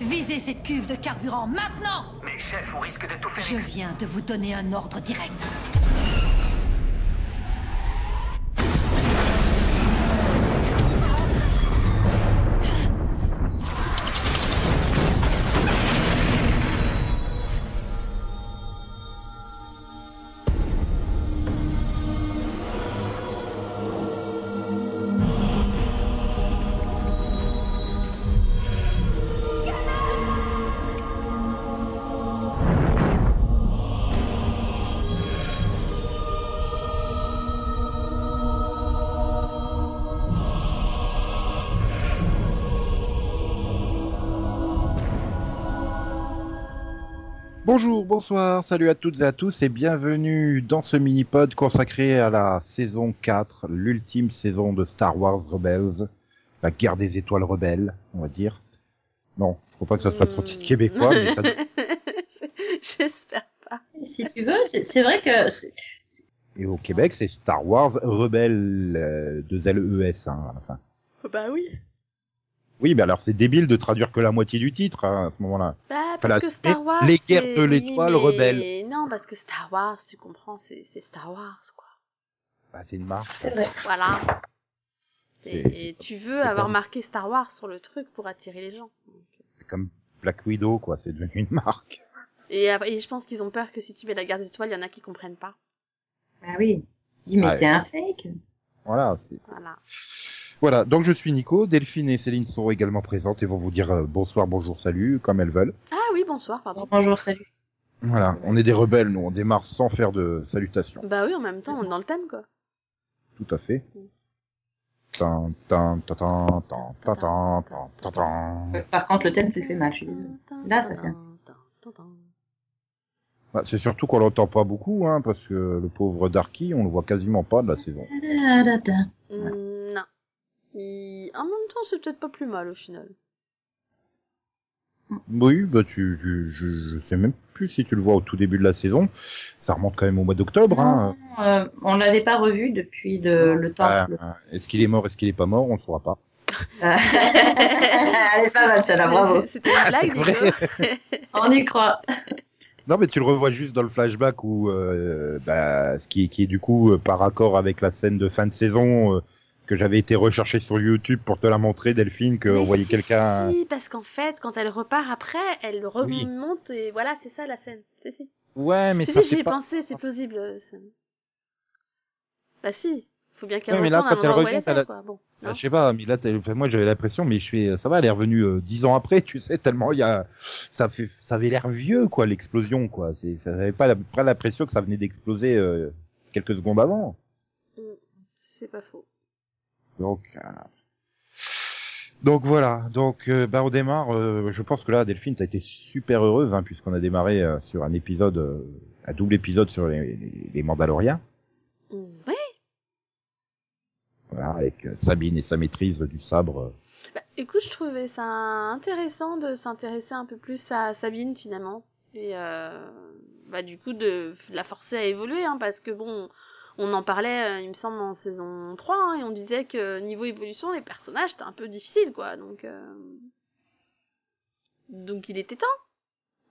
Visez cette cuve de carburant maintenant Mais chef, on risque de tout faire. Je viens de vous donner un ordre direct. Bonjour, bonsoir, salut à toutes et à tous et bienvenue dans ce mini-pod consacré à la saison 4, l'ultime saison de Star Wars Rebels, la guerre des étoiles rebelles, on va dire. Non, je crois pas que ça soit de son titre québécois, mais ça... J'espère pas. Si tu veux, c'est vrai que Et au Québec, c'est Star Wars Rebelle euh, de ZLES, hein, à la fin. Bah oui. Oui, mais alors c'est débile de traduire que la moitié du titre hein, à ce moment-là. Bah parce que Star Wars. les guerres de l'étoile oui, mais- rebelle. Non, parce que Star Wars, tu comprends, c'est Star Wars, quoi. Bah, c'est une marque. c'est vrai. Voilà. Et, et tu veux avoir comme- marqué Star Wars sur le truc pour attirer les gens. C'est comme Black Widow, quoi, c'est devenu une marque. Et, après- et je pense qu'ils ont peur que si tu mets la guerre des étoiles, il y en a qui comprennent pas. Bah oui. Dis, mais c'est un fake. Voilà, c'est Voilà. Voilà, donc je suis Nico, Delphine et Céline sont également présentes et vont vous dire euh, bonsoir, bonjour, salut, comme elles veulent. Ah oui, bonsoir, pardon. Bonjour, salut. Voilà, on est des rebelles, nous, on démarre sans faire de salutations. Bah oui, en même temps, on est dans le thème, quoi. Tout à fait. Par contre, le thème, tu le fais mal, je suis désolée. Là, ça vient. Bah, c'est surtout qu'on l'entend pas beaucoup, hein, parce que le pauvre Darky, on le voit quasiment pas de la saison. Ah, da, en même temps, c'est peut-être pas plus mal au final. Oui, bah tu, tu- je, je sais même plus si tu le vois au tout début de la saison. Ça remonte quand même au mois d'octobre. Hein. Euh, on l'avait pas revu depuis le, le temps. Euh, est-ce qu'il est mort, est-ce qu'il est pas mort, on ne saura pas. Elle est pas mal, celle-là, bravo. C'était une blague, C'est vrai. Nico. On y croit. Non, mais tu le revois juste dans le flashback où, euh, bah, ce qui, est- qui est du coup euh, par accord avec la scène de fin de saison euh, que j'avais été recherché sur YouTube pour te la montrer, Delphine, qu'on voyait si, quelqu'un. Si, parce qu'en fait, quand elle repart après, elle Oui. remonte et voilà, c'est ça la scène. Si, si. Ouais, mais si, ça si, j'y ai pas. pensé, c'est plausible. euh, Bah si, faut bien qu'elle Ouais, mais là, quand elle revient, était, elle a- quoi. Bon, non je sais pas, mais là, enfin, moi j'avais l'impression, mais je fais, ça va, elle est revenue euh, dix ans après, tu sais, tellement il y a, ça fait, ça avait l'air vieux, quoi, l'explosion, quoi. C'est, ça avait pas la, pas l'impression que ça venait d'exploser euh, quelques secondes avant. c'est pas faux. Donc, euh, donc voilà. Donc, euh, bah, on démarre. euh, je pense que là, Delphine, t'as été super heureuse, hein, puisqu'on a démarré euh, sur un épisode, un double épisode sur les, les, les Mandaloriens, Oui, voilà, avec Sabine et sa maîtrise du sabre. bah, écoute, je trouvais ça intéressant de s'intéresser un peu plus à Sabine finalement. Et bah du coup de la forcer à évoluer, hein, parce que bon, on en parlait, euh, il me semble, en saison 3, hein, et on disait que niveau évolution, les personnages, c'était un peu difficile, quoi. Donc, euh... donc il était temps,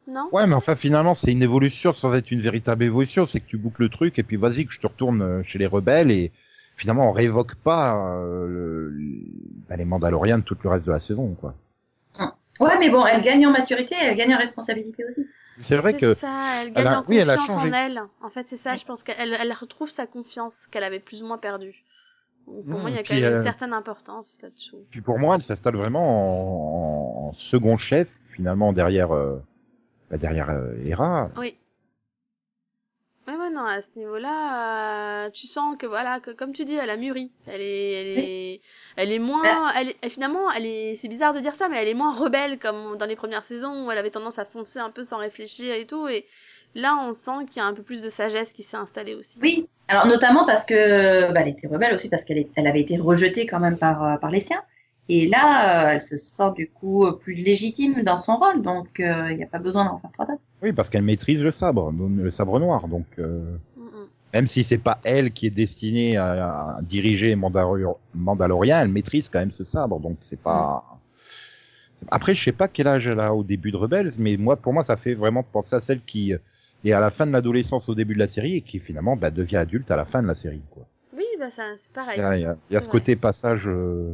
non? Ouais, mais enfin, finalement, c'est une évolution sans être une véritable évolution. C'est que tu boucles le truc et puis vas-y que je te retourne euh, chez les rebelles et finalement on révoque pas euh, le- bah, les Mandaloriens de tout le reste de la saison, quoi. Ouais, mais bon, elle gagne en maturité, elle gagne en responsabilité aussi. C'est vrai que ça, elle elle gagne a- en oui, elle a confiance en changé. elle. En fait, c'est ça, je pense qu'elle elle retrouve sa confiance qu'elle avait plus ou moins perdue. Pour Mmh, moi, il y a quand même euh, une certaine importance là-dessus. Puis pour moi, elle s'installe vraiment en, en second chef, finalement derrière euh, bah, derrière euh, Hera. Oui. Non, à ce niveau-là, euh, tu sens que voilà, que, comme tu dis, elle a mûri. Elle est, elle est, elle est moins, Bah. elle est, finalement, elle est, c'est bizarre de dire ça, mais elle est moins rebelle comme dans les premières saisons où elle avait tendance à foncer un peu sans réfléchir et tout. Et là, on sent qu'il y a un peu plus de sagesse qui s'est installée aussi. Oui, alors notamment parce que bah, elle était rebelle aussi parce qu'elle elle avait été rejetée quand même par, euh, par les siens. Et là, euh, elle se sent du coup plus légitime dans son rôle, donc euh, il n'y a pas besoin d'en faire trois tonnes. Oui, parce qu'elle maîtrise le sabre, le sabre noir. Donc euh, Mm, mm. même si c'est pas elle qui est destinée à, à diriger Mandalor- Mandalorian, elle maîtrise quand même ce sabre. Donc c'est pas c'est Après, je sais pas quel âge elle a au début de Rebels, mais moi, pour moi, ça fait vraiment penser à celle qui est à la fin de l'adolescence au début de la série et qui finalement bah, devient adulte à la fin de la série. Quoi. Oui, bah ça, c'est Il pareil. y a, il y a- il y a ce Ouais. côté passage. euh,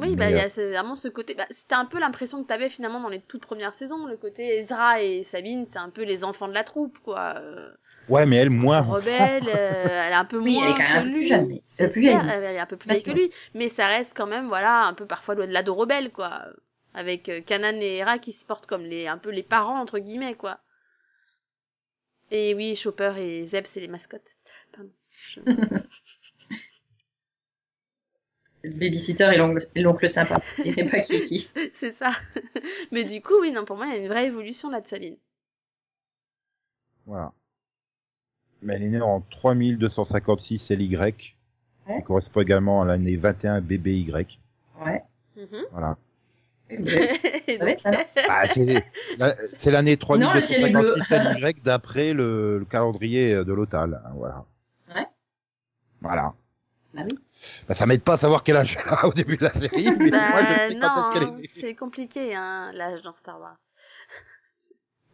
Oui, bah il y euh, a c'est vraiment ce côté. Bah, c'était un peu l'impression que t'avais finalement dans les toutes premières saisons, le côté Ezra et Sabine, c'est un peu les enfants de la troupe, quoi. Euh, Ouais, mais elle moins. rebelle, euh, elle est un peu Oui, moins elle est quand même que plus lui. jeune, mais- C'est euh, plus vieille. certes, Elle est un peu plus vieille que lui, mais ça reste quand même, voilà, un peu parfois de l'ado rebelle, quoi. Avec euh, Kanan et Hera qui se portent comme les, un peu les parents entre guillemets, quoi. Et oui, Chopper et Zeb, c'est les mascottes. Pardon. Je- Le babysitter et l'oncle sympa. Je dirais pas qui est qui. c'est ça. Mais du coup, oui, non, pour moi, il y a une vraie évolution là de Sabine. Voilà. Mais elle est née en 3256 LY, Ouais. qui correspond également à l'année 21 BBY. Ouais. Mhm. Voilà. Oui, mais- Et Ouais, donc- ça va. Ah, c'est la- c'est l'année Non, le ciel est bleu. 3256 LY d'après le, le calendrier de l'Otal. Voilà. Ouais. Voilà. Bah oui. Bah, ça m'aide pas à savoir quel âge elle a au début de la série, mais Bah, moi je sais non, hein, est c'est compliqué, hein, l'âge dans Star Wars.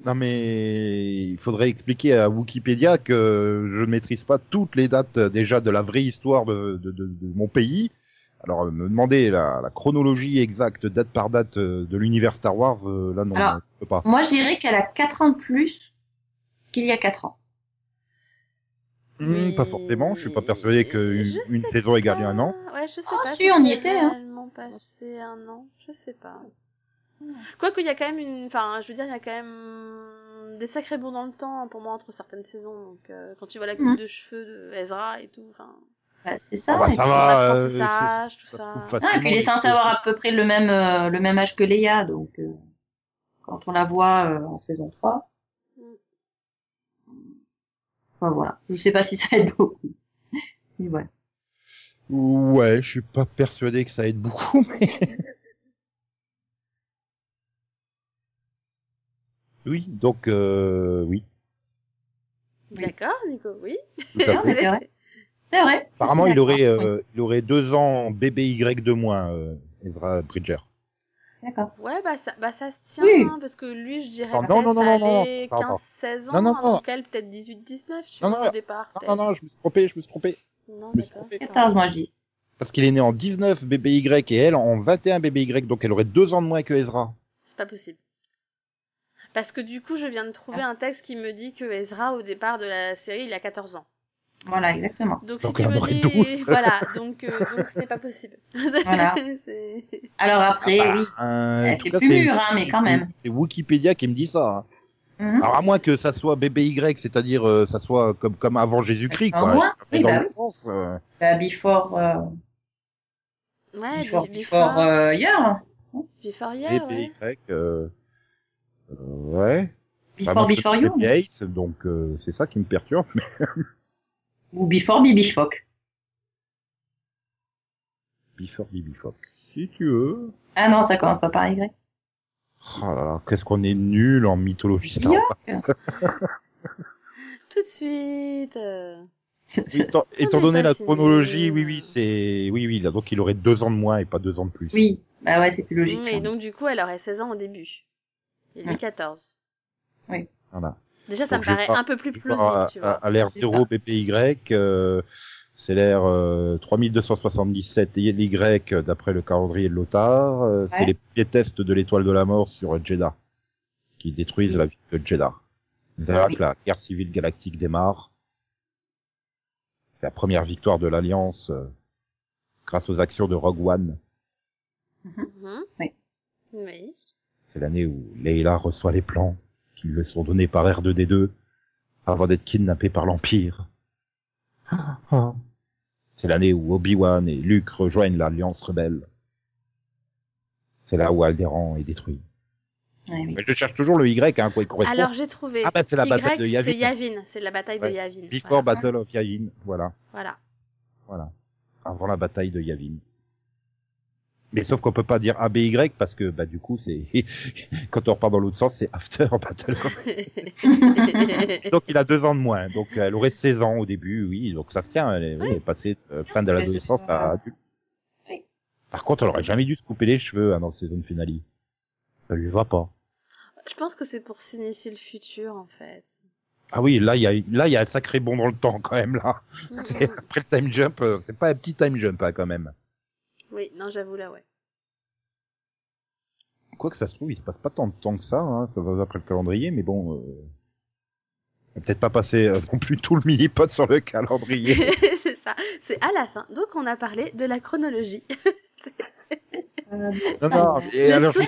Non mais il faudrait expliquer à Wikipédia que je ne maîtrise pas toutes les dates euh, déjà de la vraie histoire de, de, de- de mon pays. Alors euh, me demander la, la chronologie exacte date par date euh, de l'univers Star Wars, là non, Alors, je peux pas. Moi, je dirais qu'elle a 4 ans de plus qu'il y a 4 ans. Oui, Pas forcément, je suis pas persuadé qu'une saison égale pas. un an. Ouais, je sais Ah, pas. si, on y était, hein. passé un an, je sais pas. Quoique, il y a quand même une, enfin, je veux dire, il y a quand même des sacrés bons dans le temps pour moi entre certaines saisons. Donc, euh, quand tu vois la coupe Mhm. de cheveux de Ezra et tout, enfin. Bah, c'est ça. Ah bah, ça va, euh, tout ça ça. Ah, et puis il est censé avoir à peu près le même, euh, le même âge que Leia, donc euh, quand on la voit euh, en saison 3. Enfin, voilà. Je sais pas si ça aide beaucoup. Mais voilà. Ouais, je suis pas persuadé que ça aide beaucoup, mais. oui, donc euh, oui, Oui. D'accord, Nico, oui. c'est vrai. C'est vrai. Apparemment, il aurait, euh, il aurait deux ans BBY de moins, euh, Ezra Bridger. D'accord. Ouais, bah ça, bah ça se tient, Oui. hein, parce que lui, je dirais peut-être non, non, non, non, non, aller attends, attends. 15-16 ans, Non, non, non. donc elle peut-être 18-19, tu Non, vois, non, au départ. Non, non, non, je me suis trompé, je me suis trompé. Non, je me suis d'accord. trompé. 14, moi, je dis. Parce qu'il est né en 19 BBY et elle en 21 BBY, donc elle aurait deux ans de moins que Ezra. C'est pas possible. Parce que du coup, je viens de trouver un texte qui me dit que Ezra, au départ de la série, il a 14 ans. Voilà, exactement. Donc, Donc, si tu me dis... 12. voilà, donc euh, donc ce n'est pas possible. Voilà. C'est- Alors après, Ah bah, oui. euh, cas, plus c'est- mûre, hein, mais quand c'est- même. C'est Wikipédia qui me dit ça. hein. Mhm. Alors à moins que ça soit BBY, c'est-à-dire euh, ça soit comme comme avant Jésus-Christ, En quoi. moins Oui, dans bah le sens, euh, Bah, before, euh, Ouais, before, be- before, before, euh, year. before yeah, BBY, ouais. euh, euh, ouais. Before, Enfin, moi, before you. BB-8, donc euh, c'est ça qui me perturbe. Ou before Bibi Fock. Before BB Fock. Si tu veux. Ah non, ça commence pas par Y. Oh là là, qu'est-ce qu'on est nul en mythologie Star Wars. Tout de suite. Étant, donné la chronologie, oui, oui, c'est, oui, oui, là, donc il aurait deux ans de moins et pas deux ans de plus. Oui, bah ouais, c'est plus logique. Mais donc, du coup, elle aurait 16 ans au début. Et lui, Mm. 14. Voilà. Déjà, ça Donc, me paraît pas- un peu plus À, plausible, tu à, vois. à l'ère C'est 0 BPY, euh, c'est l'ère euh, 3277 Y d'après le calendrier de Lothar. euh, C'est les premiers tests de l'étoile de la mort sur Jeddah qui détruisent Oui. la ville de Jeddah. C'est là Oui. que la guerre civile galactique démarre. C'est la première victoire de l'Alliance euh, grâce aux actions de Rogue One. Mhm. Oui. Oui. C'est l'année où Leila reçoit les plans qui lui sont donnés par R2D2 avant d'être kidnappée par l'Empire. C'est l'année où Obi-Wan et Luke rejoignent l'Alliance rebelle. C'est là où Alderaan est détruit. Ouais, oui. Mais je cherche toujours le Y, hein, quoi, il correspond. Alors, j'ai trouvé. Ah bah, c'est la bataille de Yavin. C'est Yavin. C'est la bataille Ouais. de Yavin. Before Voilà. Battle of Yavin, voilà, Voilà. voilà. Avant la bataille de Yavin. Mais sauf qu'on peut pas dire ABY parce que, bah, du coup, c'est, quand on repart dans l'autre sens, c'est After Battle of Donc il a deux ans de moins. Donc elle aurait 16 ans au début, oui. Donc ça se tient. Elle est, oui, elle est passée euh, fin de l'adolescence à adulte. Par contre, elle aurait jamais dû se couper les cheveux hein, dans la saison finale. Ça lui va pas. Je pense que c'est pour signifier le futur, en fait. Ah oui, là il y a là il y a un sacré bond dans le temps quand même là. C'est-. Après le time jump, euh, c'est pas un petit time jump hein, quand même. Oui, non, j'avoue là, ouais. Quoi que ça se trouve, il se passe pas tant de temps que ça, hein, ça va après le calendrier, mais bon, euh... peut-être pas passer euh, non plus tout le mini-pod sur le calendrier. c'est ça. C'est à la fin. Donc, on a parlé de la chronologie. Euh, non, non, et alors, je,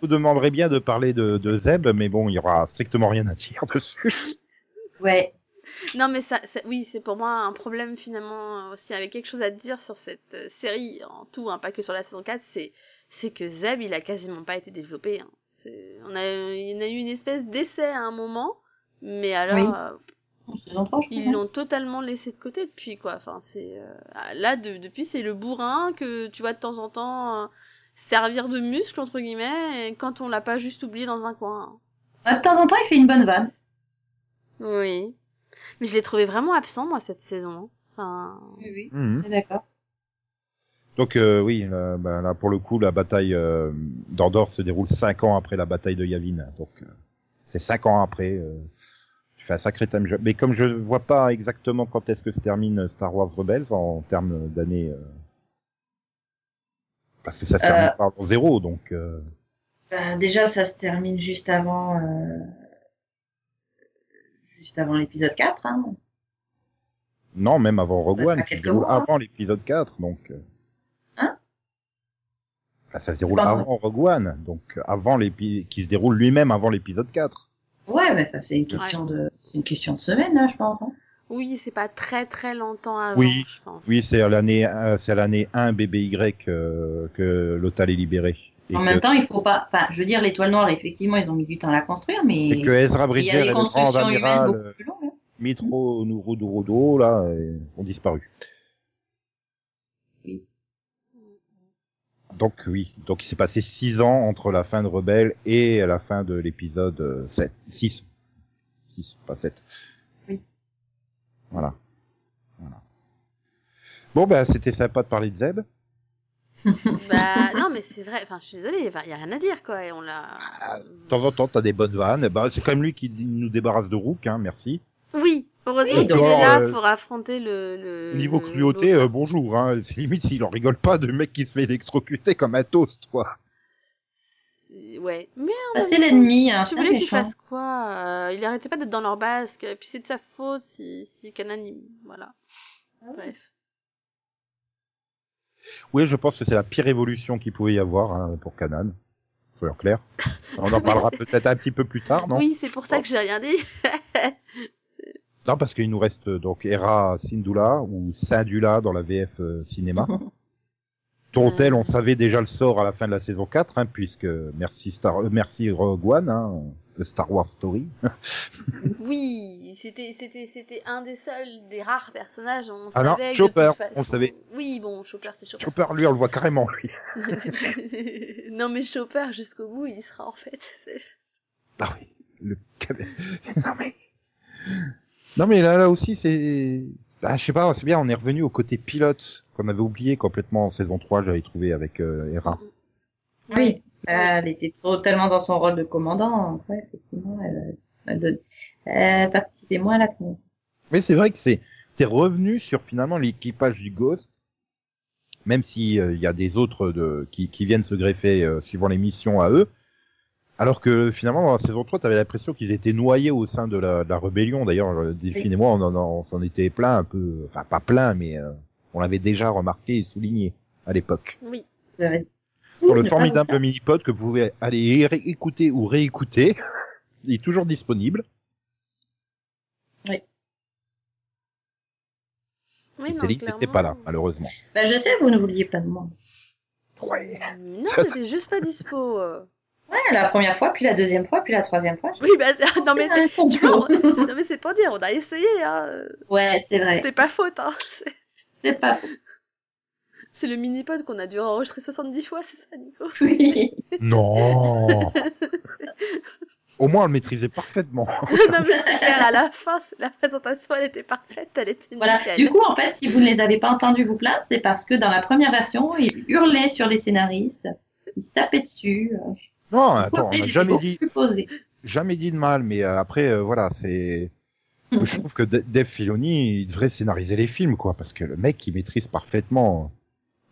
vous demanderai bien de parler de, de Zeb, mais bon, il y aura strictement rien à dire dessus. Ouais. Non, mais ça, ça- oui, c'est pour moi un problème finalement aussi avec quelque chose à dire sur cette euh, série en tout, hein, pas que sur la saison 4, c'est c'est que Zeb, il a quasiment pas été développé. Hein. On a, il y en a eu une espèce d'essai à un moment, mais alors Oui. euh, En saison 3, je crois. ils l'ont totalement laissé de côté depuis quoi. Enfin, c'est euh, là de- depuis c'est le bourrin que tu vois de temps en temps euh, servir de muscle entre guillemets, et quand on l'a pas juste oublié dans un coin. hein. De temps en temps, il fait une bonne vanne. Oui, mais je l'ai trouvé vraiment absent moi cette saison. Enfin, Oui, oui. Mhm. D'accord. Donc euh, oui, là, bah, là, pour le coup, la bataille euh, d'Andorre se déroule cinq ans après la bataille de Yavin. Donc euh, c'est cinq ans après. Euh, tu fais un sacré time jump. Mais comme je vois pas exactement quand est-ce que se termine Star Wars Rebels en termes d'années, euh, parce que ça se termine Euh. par zéro, donc. Euh... Ben, déjà, ça se termine juste avant, euh, juste avant l'épisode 4. Hein. Non, même avant Rogue Ça One, fera qui se quelques déroule mois, hein. avant l'épisode 4, donc. euh, Hein? Enfin, ça se déroule avant Rogue One, donc avant l'épi, qui se déroule lui-même avant l'épisode 4. Ouais, mais enfin, c'est une question de, c'est une question de semaine, là, je pense. Hein. Oui, c'est pas très très longtemps avant, Oui, je pense. Oui, c'est à l'année, euh, c'est à l'année 1 BBY euh, que Lothal est libéré. Et En que, même temps, il faut pas, enfin, je veux dire, l'étoile noire, effectivement, ils ont mis du temps à la construire, mais et que Ezra il y Bridger a et des le grand constructions humaines amiral beaucoup euh, plus longues. hein. Mitro Nurudurudo, là, euh, ont disparu. Oui. Donc oui, donc il s'est passé 6 ans entre la fin de Rebelle et la fin de l'épisode euh, 7, 6. 6, pas 7. Oui. Voilà. voilà. Bon, ben, c'était sympa de parler de Zeb. Bah non, mais c'est vrai. Enfin, je suis désolée, il y a rien à dire quoi. Et on l'a. De temps en temps, t'as des bonnes vannes. Bah, c'est quand même lui qui nous débarrasse de Rook, hein, merci. Oui, heureusement Oui, qu'il est là euh, pour affronter le. le Niveau le- cruauté, euh, bonjour, hein. C'est limite s'il en rigole pas de mec qui se fait électrocuter comme un toast, quoi. Ouais, Ça, même c'est l'ennemi, hein, Tu voulais qu'il fasse quoi Euh, Il arrêtait pas d'être dans leur basque. Et puis c'est de sa faute si si Kanan, il- voilà. Ah Bref. Oui, je pense que c'est la pire évolution qu'il pouvait y avoir hein, pour Kanan. Soyons clairs. On en parlera peut-être un petit peu plus tard, non? Oui, c'est pour ça que j'ai rien dit. Non, parce qu'il nous reste euh, donc Hera Syndulla ou Syndulla dans la VF euh, cinéma, dont Mm. elle, on savait déjà le sort à la fin de la saison 4, hein, puisque merci Star, euh, merci Rogue One, hein, de Star Wars Story. oui, c'était c'était c'était un des seuls, des rares personnages. On Ah non, savait de Chopper, façon- on le savait. Oui, bon, Chopper, c'est Chopper. Chopper, lui, on le voit carrément, lui. non mais Chopper jusqu'au bout il sera en fait. c'est- Ah oui, le non mais non mais là là aussi c'est bah, je sais pas c'est bien on est revenu au côté pilote qu'on avait oublié complètement en saison 3 j'avais trouvé avec euh, Hera. Oui, Euh, elle était totalement dans son rôle de commandant. Ouais, effectivement, elle, elle, donne- elle participait moins à l'action. Mais c'est vrai que c'est t'es revenu sur finalement l'équipage du Ghost même si euh, il y a des autres de qui qui viennent se greffer euh, suivant les missions à eux alors que finalement dans la saison 3 t'avais l'impression qu'ils étaient noyés au sein de la, de la rébellion d'ailleurs Delphine et moi on en, on s'en était plein un peu enfin pas plein mais euh, on l'avait déjà remarqué et souligné à l'époque Oui. Vous avez- sur le Oui, formidable mini-pod que vous pouvez aller écouter ou réécouter. Il est toujours disponible. Oui, et non, Céline n'était pas là, malheureusement. Bah, je sais, vous ne vouliez pas de moi. Ouais. Non, t'étais juste pas dispo. euh. Ouais, la première fois, puis la deuxième fois, puis la troisième fois. Oui, bah c'est- non mais tu vois, on- non mais c'est pas dire, on a essayé hein. Ouais, c'est vrai. C'était pas faute hein. C'est- pas le mini-pod qu'on a dû enregistrer 70 fois, c'est ça Nico? Oui. Non. Au moins, on le maîtrisait parfaitement. non mais c'est clair, à la fin, la présentation elle était parfaite, elle était Voilà. nickel. Du coup, en fait, si vous ne les avez pas entendus vous plaindre, c'est parce que dans la première version, ils hurlaient sur les scénaristes, ils se tapaient dessus. euh, Non, attends, on n'a jamais dit, jamais dit de mal, mais euh, après, euh, voilà, c'est. Je trouve que Dave Filoni, il devrait scénariser les films, quoi, parce que le mec, il maîtrise parfaitement.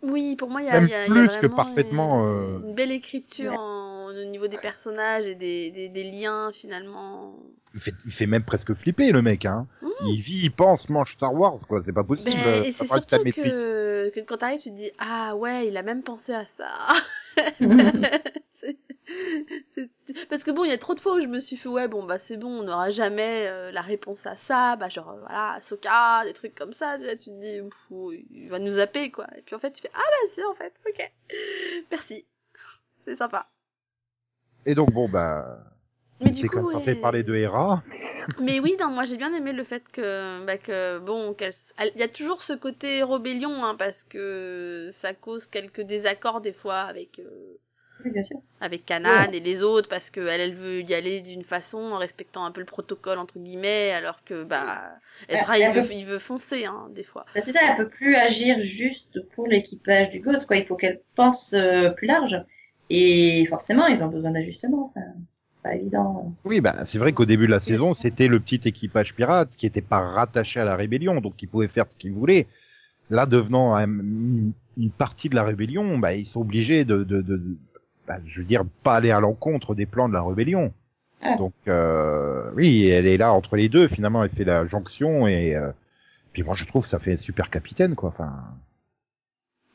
Oui, pour moi, il y a, Même il y a- il y a plus que parfaitement, une, euh, une belle écriture Ouais. en- au niveau des personnages et des, des, des liens finalement. Il fait, il fait même presque flipper, le mec, hein. Mmh. Il vit, il pense, mange Star Wars, quoi. C'est pas possible. Ben, et c'est surtout que, que quand t'arrives, tu te dis ah ouais, il a même pensé à ça. Parce que bon, il y a trop de fois où je me suis fait ouais bon bah c'est bon, on n'aura jamais euh, la réponse à ça, bah genre euh, voilà Soka, des trucs comme ça. Tu, vois, tu te dis il va nous zapper quoi. Et puis en fait tu fais ah bah c'est en fait, ok, merci, c'est sympa. Et donc, bon, bah. Mais c'est du quand coup, censé ouais. parler de Hera. Mais oui, non, moi j'ai bien aimé le fait que, bah, que bon, il y a toujours ce côté rébellion, hein, parce que ça cause quelques désaccords des fois avec euh, Oui, bien sûr. avec Kanan et les autres, parce que elle, elle veut y aller d'une façon en respectant un peu le protocole entre guillemets, alors que bah Ezra Elle- il veut, veut- il veut foncer, hein, des fois. Bah, c'est ça, elle peut plus agir juste pour l'équipage du Ghost, quoi. Il faut qu'elle pense euh, plus large. Et forcément, ils ont besoin d'ajustements. Enfin, pas évident. Oui, bah, c'est vrai qu'au début de la saison, c'était le petit équipage pirate qui était pas rattaché à la rébellion, donc ils pouvaient faire ce qu'ils voulaient. Là, devenant un- une partie de la rébellion, bah, ils sont obligés de, de, de, de- bah, je veux dire, pas aller à l'encontre des plans de la rébellion. Ah. Donc, euh, oui, elle est là entre les deux. Finalement, elle fait la jonction et euh, puis moi, je trouve que ça fait super capitaine, quoi. Enfin,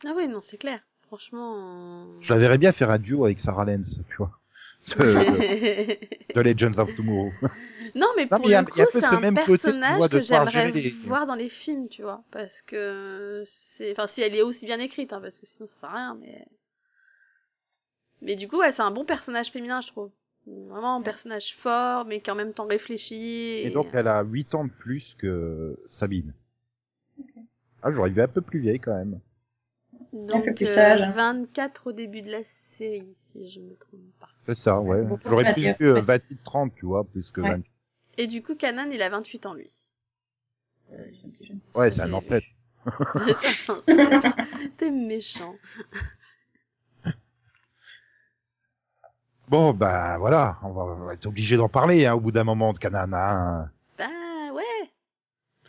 Ah oui, non, c'est clair. Franchement. je la verrais bien faire un duo avec Sarah Lance, tu vois, de, de Legends of Tomorrow. Non, mais Non, pour mais y a- le coup, c'est ce un même personnage que j'aimerais les- voir dans les films, tu vois, parce que c'est, enfin, si elle est aussi bien écrite, hein, parce que sinon ça sert à rien, mais, mais du coup, ouais, c'est un bon personnage féminin, je trouve. Vraiment un personnage fort, mais qui en même temps réfléchi. Et donc, elle a 8 ans de plus que Sabine. Ah, j'aurais vu un peu plus vieille quand même. donc, peu plus euh, sage. 24 au début de la série, si je me trompe pas. C'est ça, ouais. J'aurais plus ouais. 28-30, tu vois, plus que Ouais. 20. Et du coup, Kanan, il a 28 ans, lui. Euh. Ouais, c'est un ancêtre. T'es méchant. Bon, bah voilà, on va, on va être obligé d'en parler hein, au bout d'un moment de Kanan. Hein. Bah, ouais.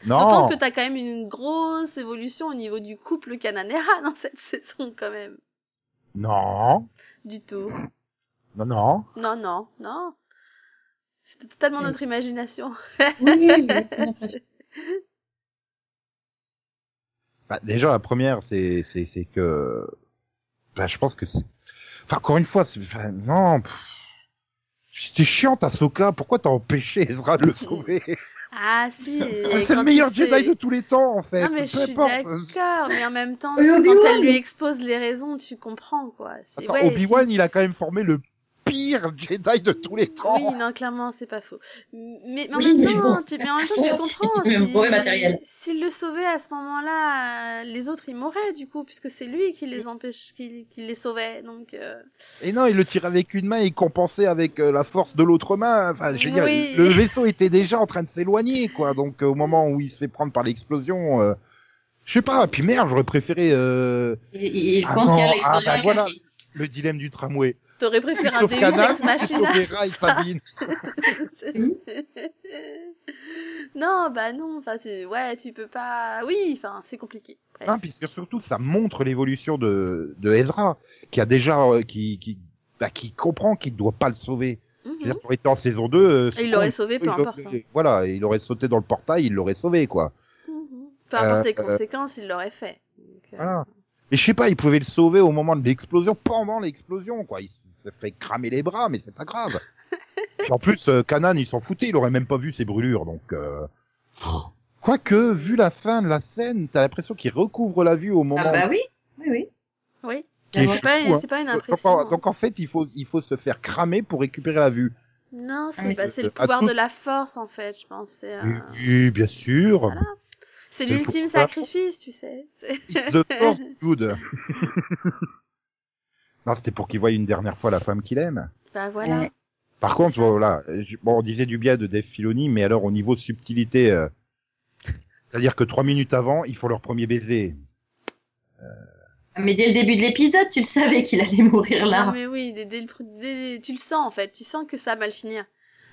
Non, D'autant que t'as quand même une grosse évolution au niveau du couple Cananera dans cette saison quand même. Non, Du tout. non, non. Non, non, non. C'était totalement notre imagination. Oui, oui. Bah, déjà, la première, c'est, c'est, c'est que, bah, je pense que, c'est- enfin, encore une fois, c'est, enfin, non, pff. c'était chiant, Ahsoka. Pourquoi t'as empêché Ezra de le sauver? Ah si. C'est le meilleur Jedi de tous les temps, en fait. Non mais je suis d'accord, mais en même temps, quand elle lui expose les raisons, tu comprends quoi. Attends, ouais, Obi-Wan, il a quand même formé le pire Jedi de tous les temps. Oui, non, clairement, c'est pas faux. Mais, mais en Oui, même temps, bon, tu, mais en même temps, tu comprends. S'il le sauvait à ce moment-là, euh, les autres ils mourraient du coup, puisque c'est lui qui les empêche, qui, qui les sauvait. Donc, euh, Et non, il le tire avec une main et il compensait avec euh, la force de l'autre main. Enfin, je veux dire, Oui. le vaisseau était déjà en train de s'éloigner, quoi. Donc, euh, au moment où il se fait prendre par l'explosion, euh, je sais pas. Puis merde, j'aurais préféré euh, Il, il Ah contient non, l'explosion ah bah voilà. le dilemme du tramway. T'aurais préféré un Sauf Deus Kanan, Ex Machina. Sabine. non, bah non, enfin, ouais, tu peux pas. Oui, enfin, c'est compliqué. Bref. Hein, puisque surtout, ça montre l'évolution de, de Ezra, qui a déjà, euh, qui, qui, bah, qui comprend qu'il ne doit pas le sauver. Dire, pour être en saison 2, euh, il l'aurait sauvé, peu importe. hein. Voilà, il aurait sauté dans le portail, il l'aurait sauvé, quoi. Mhm. Peu importe les Euh, conséquences, il l'aurait fait. Donc, euh, Voilà. Et je sais pas, il pouvait le sauver au moment de l'explosion, pendant l'explosion, quoi. Il se fait cramer les bras, mais c'est pas grave. Puis en plus, euh, Kanan, il s'en foutait, il aurait même pas vu ses brûlures, donc. Euh... Quoique, vu la fin de la scène, t'as l'impression qu'il recouvre la vue au moment. Ah bah oui, oui, oui. Oui. Est C'est pas, hein. pas une Donc, impression. en, donc en fait, il faut, il faut se faire cramer pour récupérer la vue. Non, Ah, c'est bah, c'est le pouvoir tout- de la force en fait, je pense. Euh, Oui, bien sûr. Voilà. c'est l'ultime sacrifice, tu sais. The force good. non, c'était pour qu'il voie une dernière fois la femme qu'il aime. Bah voilà. Ouais. Par contre, voilà, bon, on disait du bien de Dave Filoni, mais alors au niveau subtilité, euh, c'est-à-dire que trois minutes avant, ils font leur premier baiser. Mais dès le début de l'épisode, tu le savais qu'il allait mourir là. Non mais oui, dès, dès le pr- dès- tu le sens en fait, tu sens que ça va mal finir.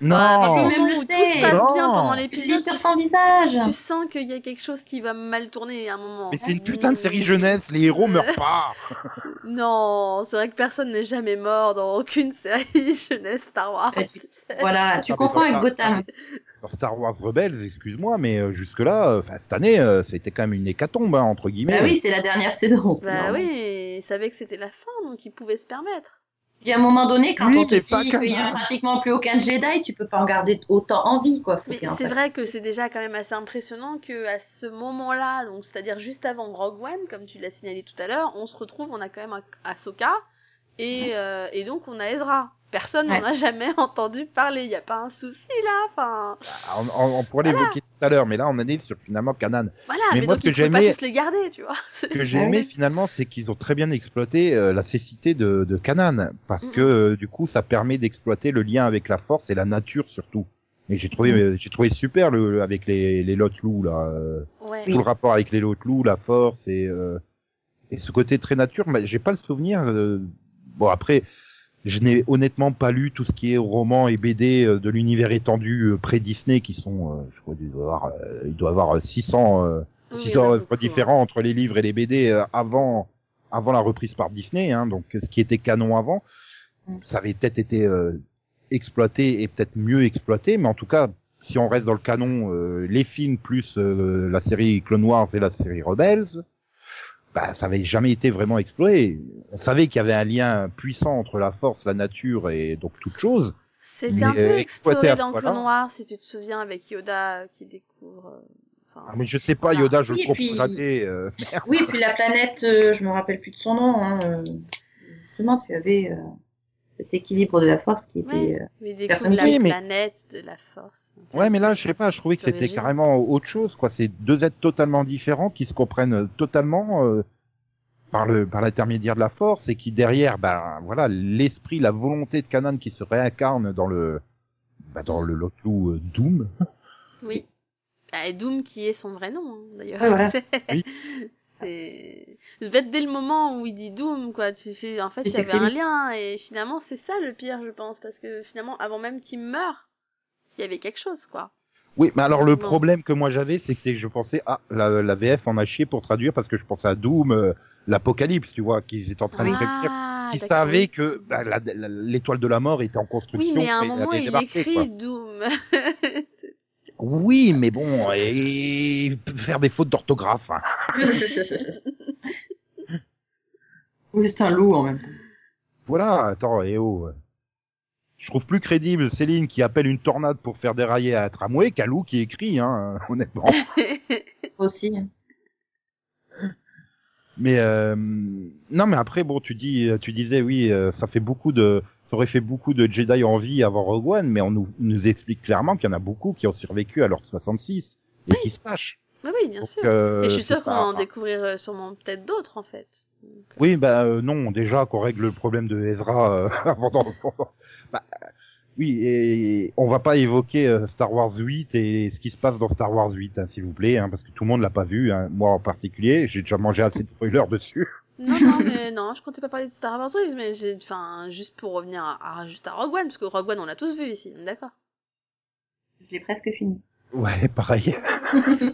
Non, Oh. Même moment le tout se passe Non. bien pendant Tu l'épisode, sur tu- son visage. Tu sens qu'il y a quelque chose qui va mal tourner à un moment. mais c'est une putain de série jeunesse, les héros meurent pas. Non, c'est vrai que personne n'est jamais mort dans aucune série jeunesse Star Wars. Euh, tu- Voilà, tu mais confonds avec Gotham. Dans Star Wars Rebels, excuse-moi, mais euh, jusque-là, euh, cette année, euh, c'était quand même une hécatombe hein, entre guillemets. Bah oui, c'est la dernière saison. Bah oui, ils savaient que c'était la fin, donc ils pouvaient se permettre. Puis à un moment donné, quand Oui, on te dit qu'il y a pratiquement plus aucun Jedi, tu peux pas en garder autant envie, quoi. Faut Mais en c'est vrai que c'est déjà quand même assez impressionnant que à ce moment-là, donc c'est-à-dire juste avant Rogue One, comme tu l'as signalé tout à l'heure, on se retrouve, on a quand même Ahsoka et euh, et donc on a Ezra. Personne Ouais. n'en a jamais entendu parler. Il y a pas un souci là. Enfin, Ah, On, on- on pourrait l'évoquer tout à l'heure, mais là on en est sur finalement Canan. voilà. Mais Mais, moi, donc ce que pouvaient pas j'aimais- tous les garder, tu vois. Ce que j'ai aimé finalement, c'est qu'ils ont très bien exploité euh, la cécité de, de Kanan, parce que euh, du coup, ça permet d'exploiter le lien avec la Force et la nature surtout. Et j'ai trouvé, Mhm. euh, j'ai trouvé super le, le- avec les les lot loups là, euh, Ouais. tout le rapport avec les lot loups, la Force et euh, et ce côté très nature. Mais j'ai pas le souvenir. euh, bon après. Je n'ai honnêtement pas lu tout ce qui est roman et BD euh, de l'univers étendu euh, pré-Disney qui sont, euh, je crois, il doit y avoir, il doit avoir 600, euh, Oui, six il y en a œuvres beaucoup, différents entre les livres et les BD avant avant la reprise par Disney, hein, donc ce qui était canon avant, Mm. ça avait peut-être été exploité et peut-être mieux exploité, mais en tout cas, si on reste dans le canon, euh, les films plus euh, la série Clone Wars et la série Rebels, bah ça avait jamais été vraiment exploré. On savait qu'il y avait un lien puissant entre la force, la nature et donc toute chose. C'était Mais, un peu euh, exploité dans. Clone Noir, si tu te souviens, avec Yoda qui découvre. euh, enfin, Ah, mais je sais pas, voilà. Yoda, je Oui, le comprends puis- jamais. euh. Oui, puis la planète, euh, je me rappelle plus de son nom. Hein, euh, justement, tu avais euh, cet équilibre de la force qui était. Ouais. euh, Mais découvre Personne la mais- planète de la force. Ouais, mais là, je sais pas, je trouvais que c'était carrément autre chose, quoi. C'est deux êtres totalement différents qui se comprennent totalement euh, par le par l'intermédiaire de la force et qui derrière, ben voilà, l'esprit, la volonté de Kanan qui se réincarne dans le bah, dans le Lotlou euh, Doom. Oui. Ah, et Doom qui est son vrai nom, hein, d'ailleurs. Ouais, voilà. Oui. C'est. Fait, dès le moment où il dit Doom, quoi, tu fais. En fait, il y avait un lien, et finalement, c'est ça le pire, je pense, parce que finalement, avant même qu'il meure, il y avait quelque chose, quoi. Oui, mais alors le Bon. problème que moi j'avais, c'est que je pensais ah la, la VF en a chié pour traduire parce que je pensais à Doom, euh, l'apocalypse, tu vois, qu'ils étaient en train de prévenir. Ah, Qui oui. que bah, l'étoile de la mort était en construction. Oui, mais à un moment, il écrit quoi. Doom. Oui, mais bon, et faire des fautes d'orthographe. hein. Oui, c'est un loup en même temps. Voilà, attends, et oh. euh, Je trouve plus crédible Céline qui appelle une tornade pour faire dérailler un tramway qu'un loup qui écrit, hein, honnêtement. Aussi. Mais euh, non, mais après, bon, tu dis, tu disais, oui, euh, ça fait beaucoup de, ça aurait fait beaucoup de Jedi en vie avant Rogue One, mais on nous, nous explique clairement qu'il y en a beaucoup qui ont survécu à l'ordre 66 et Oui. qui se cachent. Oui, oui, bien Donc, sûr. euh, et je suis sûre qu'on va en découvrir euh, sûrement peut-être d'autres, en fait. Oui, bah euh, non, déjà qu'on règle le problème de Ezra avant d'en... bah, oui, et on va pas évoquer Star Wars 8 et ce qui se passe dans Star Wars 8, hein, s'il vous plaît, hein, parce que tout le monde l'a pas vu, hein, moi en particulier, j'ai déjà mangé assez de spoilers dessus. Non, non, mais non, je comptais pas parler de Star Wars, mais j'ai, enfin, juste pour revenir à, à- juste à Rogue One, parce que Rogue One, on l'a tous vu ici, d'accord. Je l'ai presque fini. Ouais, pareil.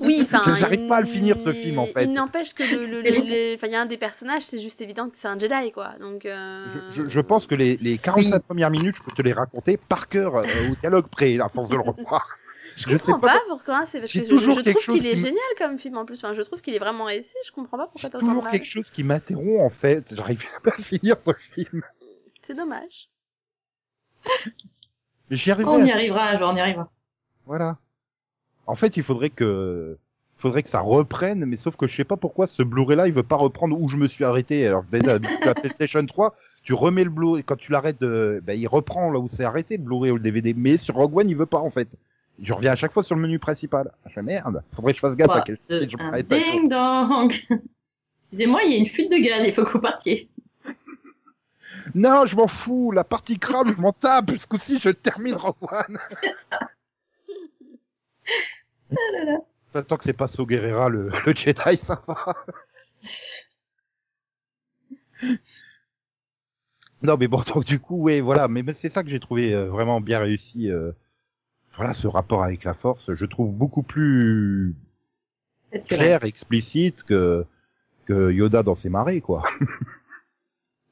Oui, enfin. J'arrive pas à le finir, ce film, en fait. Il n'empêche que le, le, le- les- enfin, il y a un des personnages, c'est juste évident que c'est un Jedi, quoi. Donc. Euh... Je, je, je pense que les, les 45 Oui. premières minutes, je peux te les raconter par cœur euh, au dialogue près, à force de le revoir. Je je sais comprends pas pas, pourquoi, c'est parce que je, toujours je trouve qu'il est génial comme film en plus. Enfin, je trouve qu'il est vraiment réussi. Je comprends pas pourquoi t'as autant toujours quelque chose qui m'interrompt en fait, j'arrive pas à finir ce film. C'est dommage. Mais j'y arriverai. On y arrivera on y arrivera. Voilà. En fait, il faudrait que, faudrait que ça reprenne, mais sauf que je sais pas pourquoi ce Blu-ray là, il veut pas reprendre où je me suis arrêté. Alors déjà, la PlayStation 3, tu remets le Blu-ray, quand tu l'arrêtes, ben, il reprend là où c'est arrêté, le Blu-ray ou le DVD. Mais sur Rogue One, il veut pas en fait. Je reviens à chaque fois sur le menu principal. Je fais merde, faudrait que je fasse gaffe à quel de- je un ça. ding dong. Excusez-moi, il y a une fuite de gaz, il faut que vous partiez. Non, je m'en fous, la partie crâne, je m'en tape, ce coup-ci, je termine Rogue One. Ah là là. Enfin, Tant que c'est pas So Guerrera, le, le Jedi, ça va. Non, mais bon, donc du coup, ouais, voilà, mais, mais c'est ça que j'ai trouvé euh, vraiment bien réussi. euh, voilà, ce rapport avec la Force, je trouve beaucoup plus clair, explicite que que Yoda dans ses marées, quoi.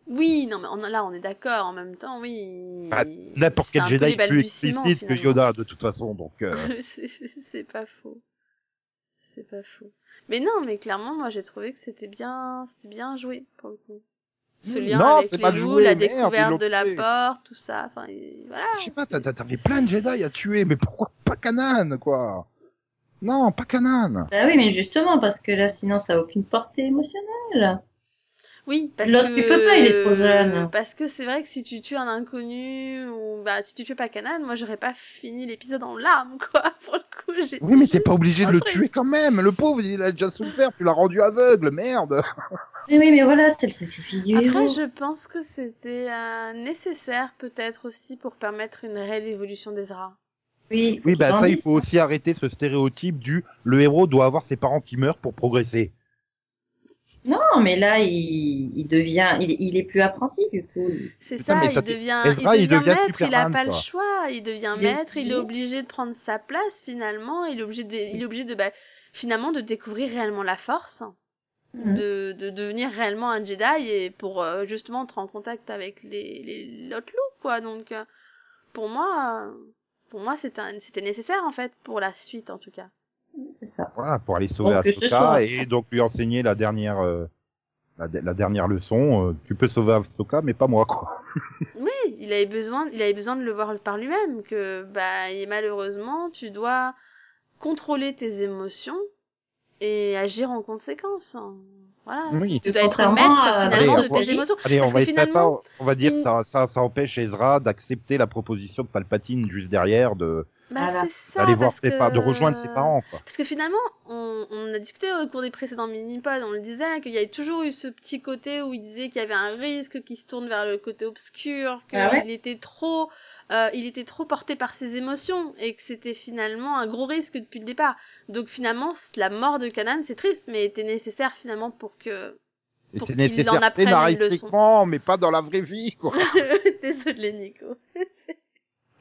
Oui, non, mais on, là, on est d'accord. En même temps, oui. Ah, N'importe quel Jedi est plus explicite que. Yoda, de toute façon, donc. euh, c'est c'est pas faux. C'est pas faux. Mais non, mais clairement, moi, j'ai trouvé que c'était bien, c'était bien joué pour le coup. Ce lien Non, avec c'est les pas loups, joué, la merde, découverte de la porte, tout ça. Enfin, voilà. Je sais pas, t'avais plein de Jedi à tuer, mais pourquoi pas Kanan, quoi? Non, pas Kanan. Bah oui, mais justement, parce que là, sinon, ça a aucune portée émotionnelle. Oui, parce L'autre, que tu peux pas, il est trop jeune. Parce que c'est vrai que si tu tues un inconnu ou bah si tu tues pas Kanan, moi j'aurais pas fini l'épisode en larmes quoi. Pour le coup, j'ai. Oui, mais t'es pas obligé de le tuer quand même. Le pauvre, il a déjà souffert, tu l'as rendu aveugle, merde. Mais oui, mais voilà, c'est le sacrifice du Après, héros. je pense que c'était euh, nécessaire peut-être aussi pour permettre une réelle évolution d'Ezra. Oui, Oui, bah ça, il faut aussi arrêter ce stéréotype du le héros doit avoir ses parents qui meurent pour progresser. Non, mais là, il, il devient, il, il est plus apprenti, du coup. C'est ça, mais il ça t'est- devient, Ezra, il il devient devient maître, il a Superman, pas le choix, il devient Il est maître, il est obligé. obligé de prendre sa place finalement, il est obligé de, il est obligé de, bah, finalement de découvrir réellement la force, Mhm. de, de devenir réellement un Jedi et pour euh, justement entrer en contact avec les, les l'autre loup, quoi. Donc, euh, pour moi, euh, pour moi, c'était un- c'était nécessaire en fait pour la suite en tout cas. C'est ça. Voilà, pour aller sauver Donc, Ahsoka et donc lui enseigner la dernière euh, la, la dernière leçon. euh, tu peux sauver Ahsoka, mais pas moi, quoi. Oui, il avait besoin, il avait besoin de le voir par lui-même que bah et malheureusement tu dois contrôler tes émotions et agir en conséquence. Voilà, Oui. tu dois être maître à- finalement Allez, de on- tes émotions. Allez, on va que finalement, on va dire ça, ça, ça empêche Ezra d'accepter la proposition de Palpatine juste derrière, de Bah, Voilà. ça. voir ses que... pa- de rejoindre ses parents, quoi. Parce que finalement, on, on a discuté au cours des précédents mini-pods, on le disait, qu'il y avait toujours eu ce petit côté où il disait qu'il y avait un risque qui se tourne vers le côté obscur, qu'il Ah ouais était trop, euh, il était trop porté par ses émotions et que c'était finalement un gros risque depuis le départ. Donc finalement, la mort de Kanan, c'est triste, mais était nécessaire finalement pour que. En nécessaire apprenne une scénaristiquement, mais pas dans la vraie vie, quoi. Désolé Nico.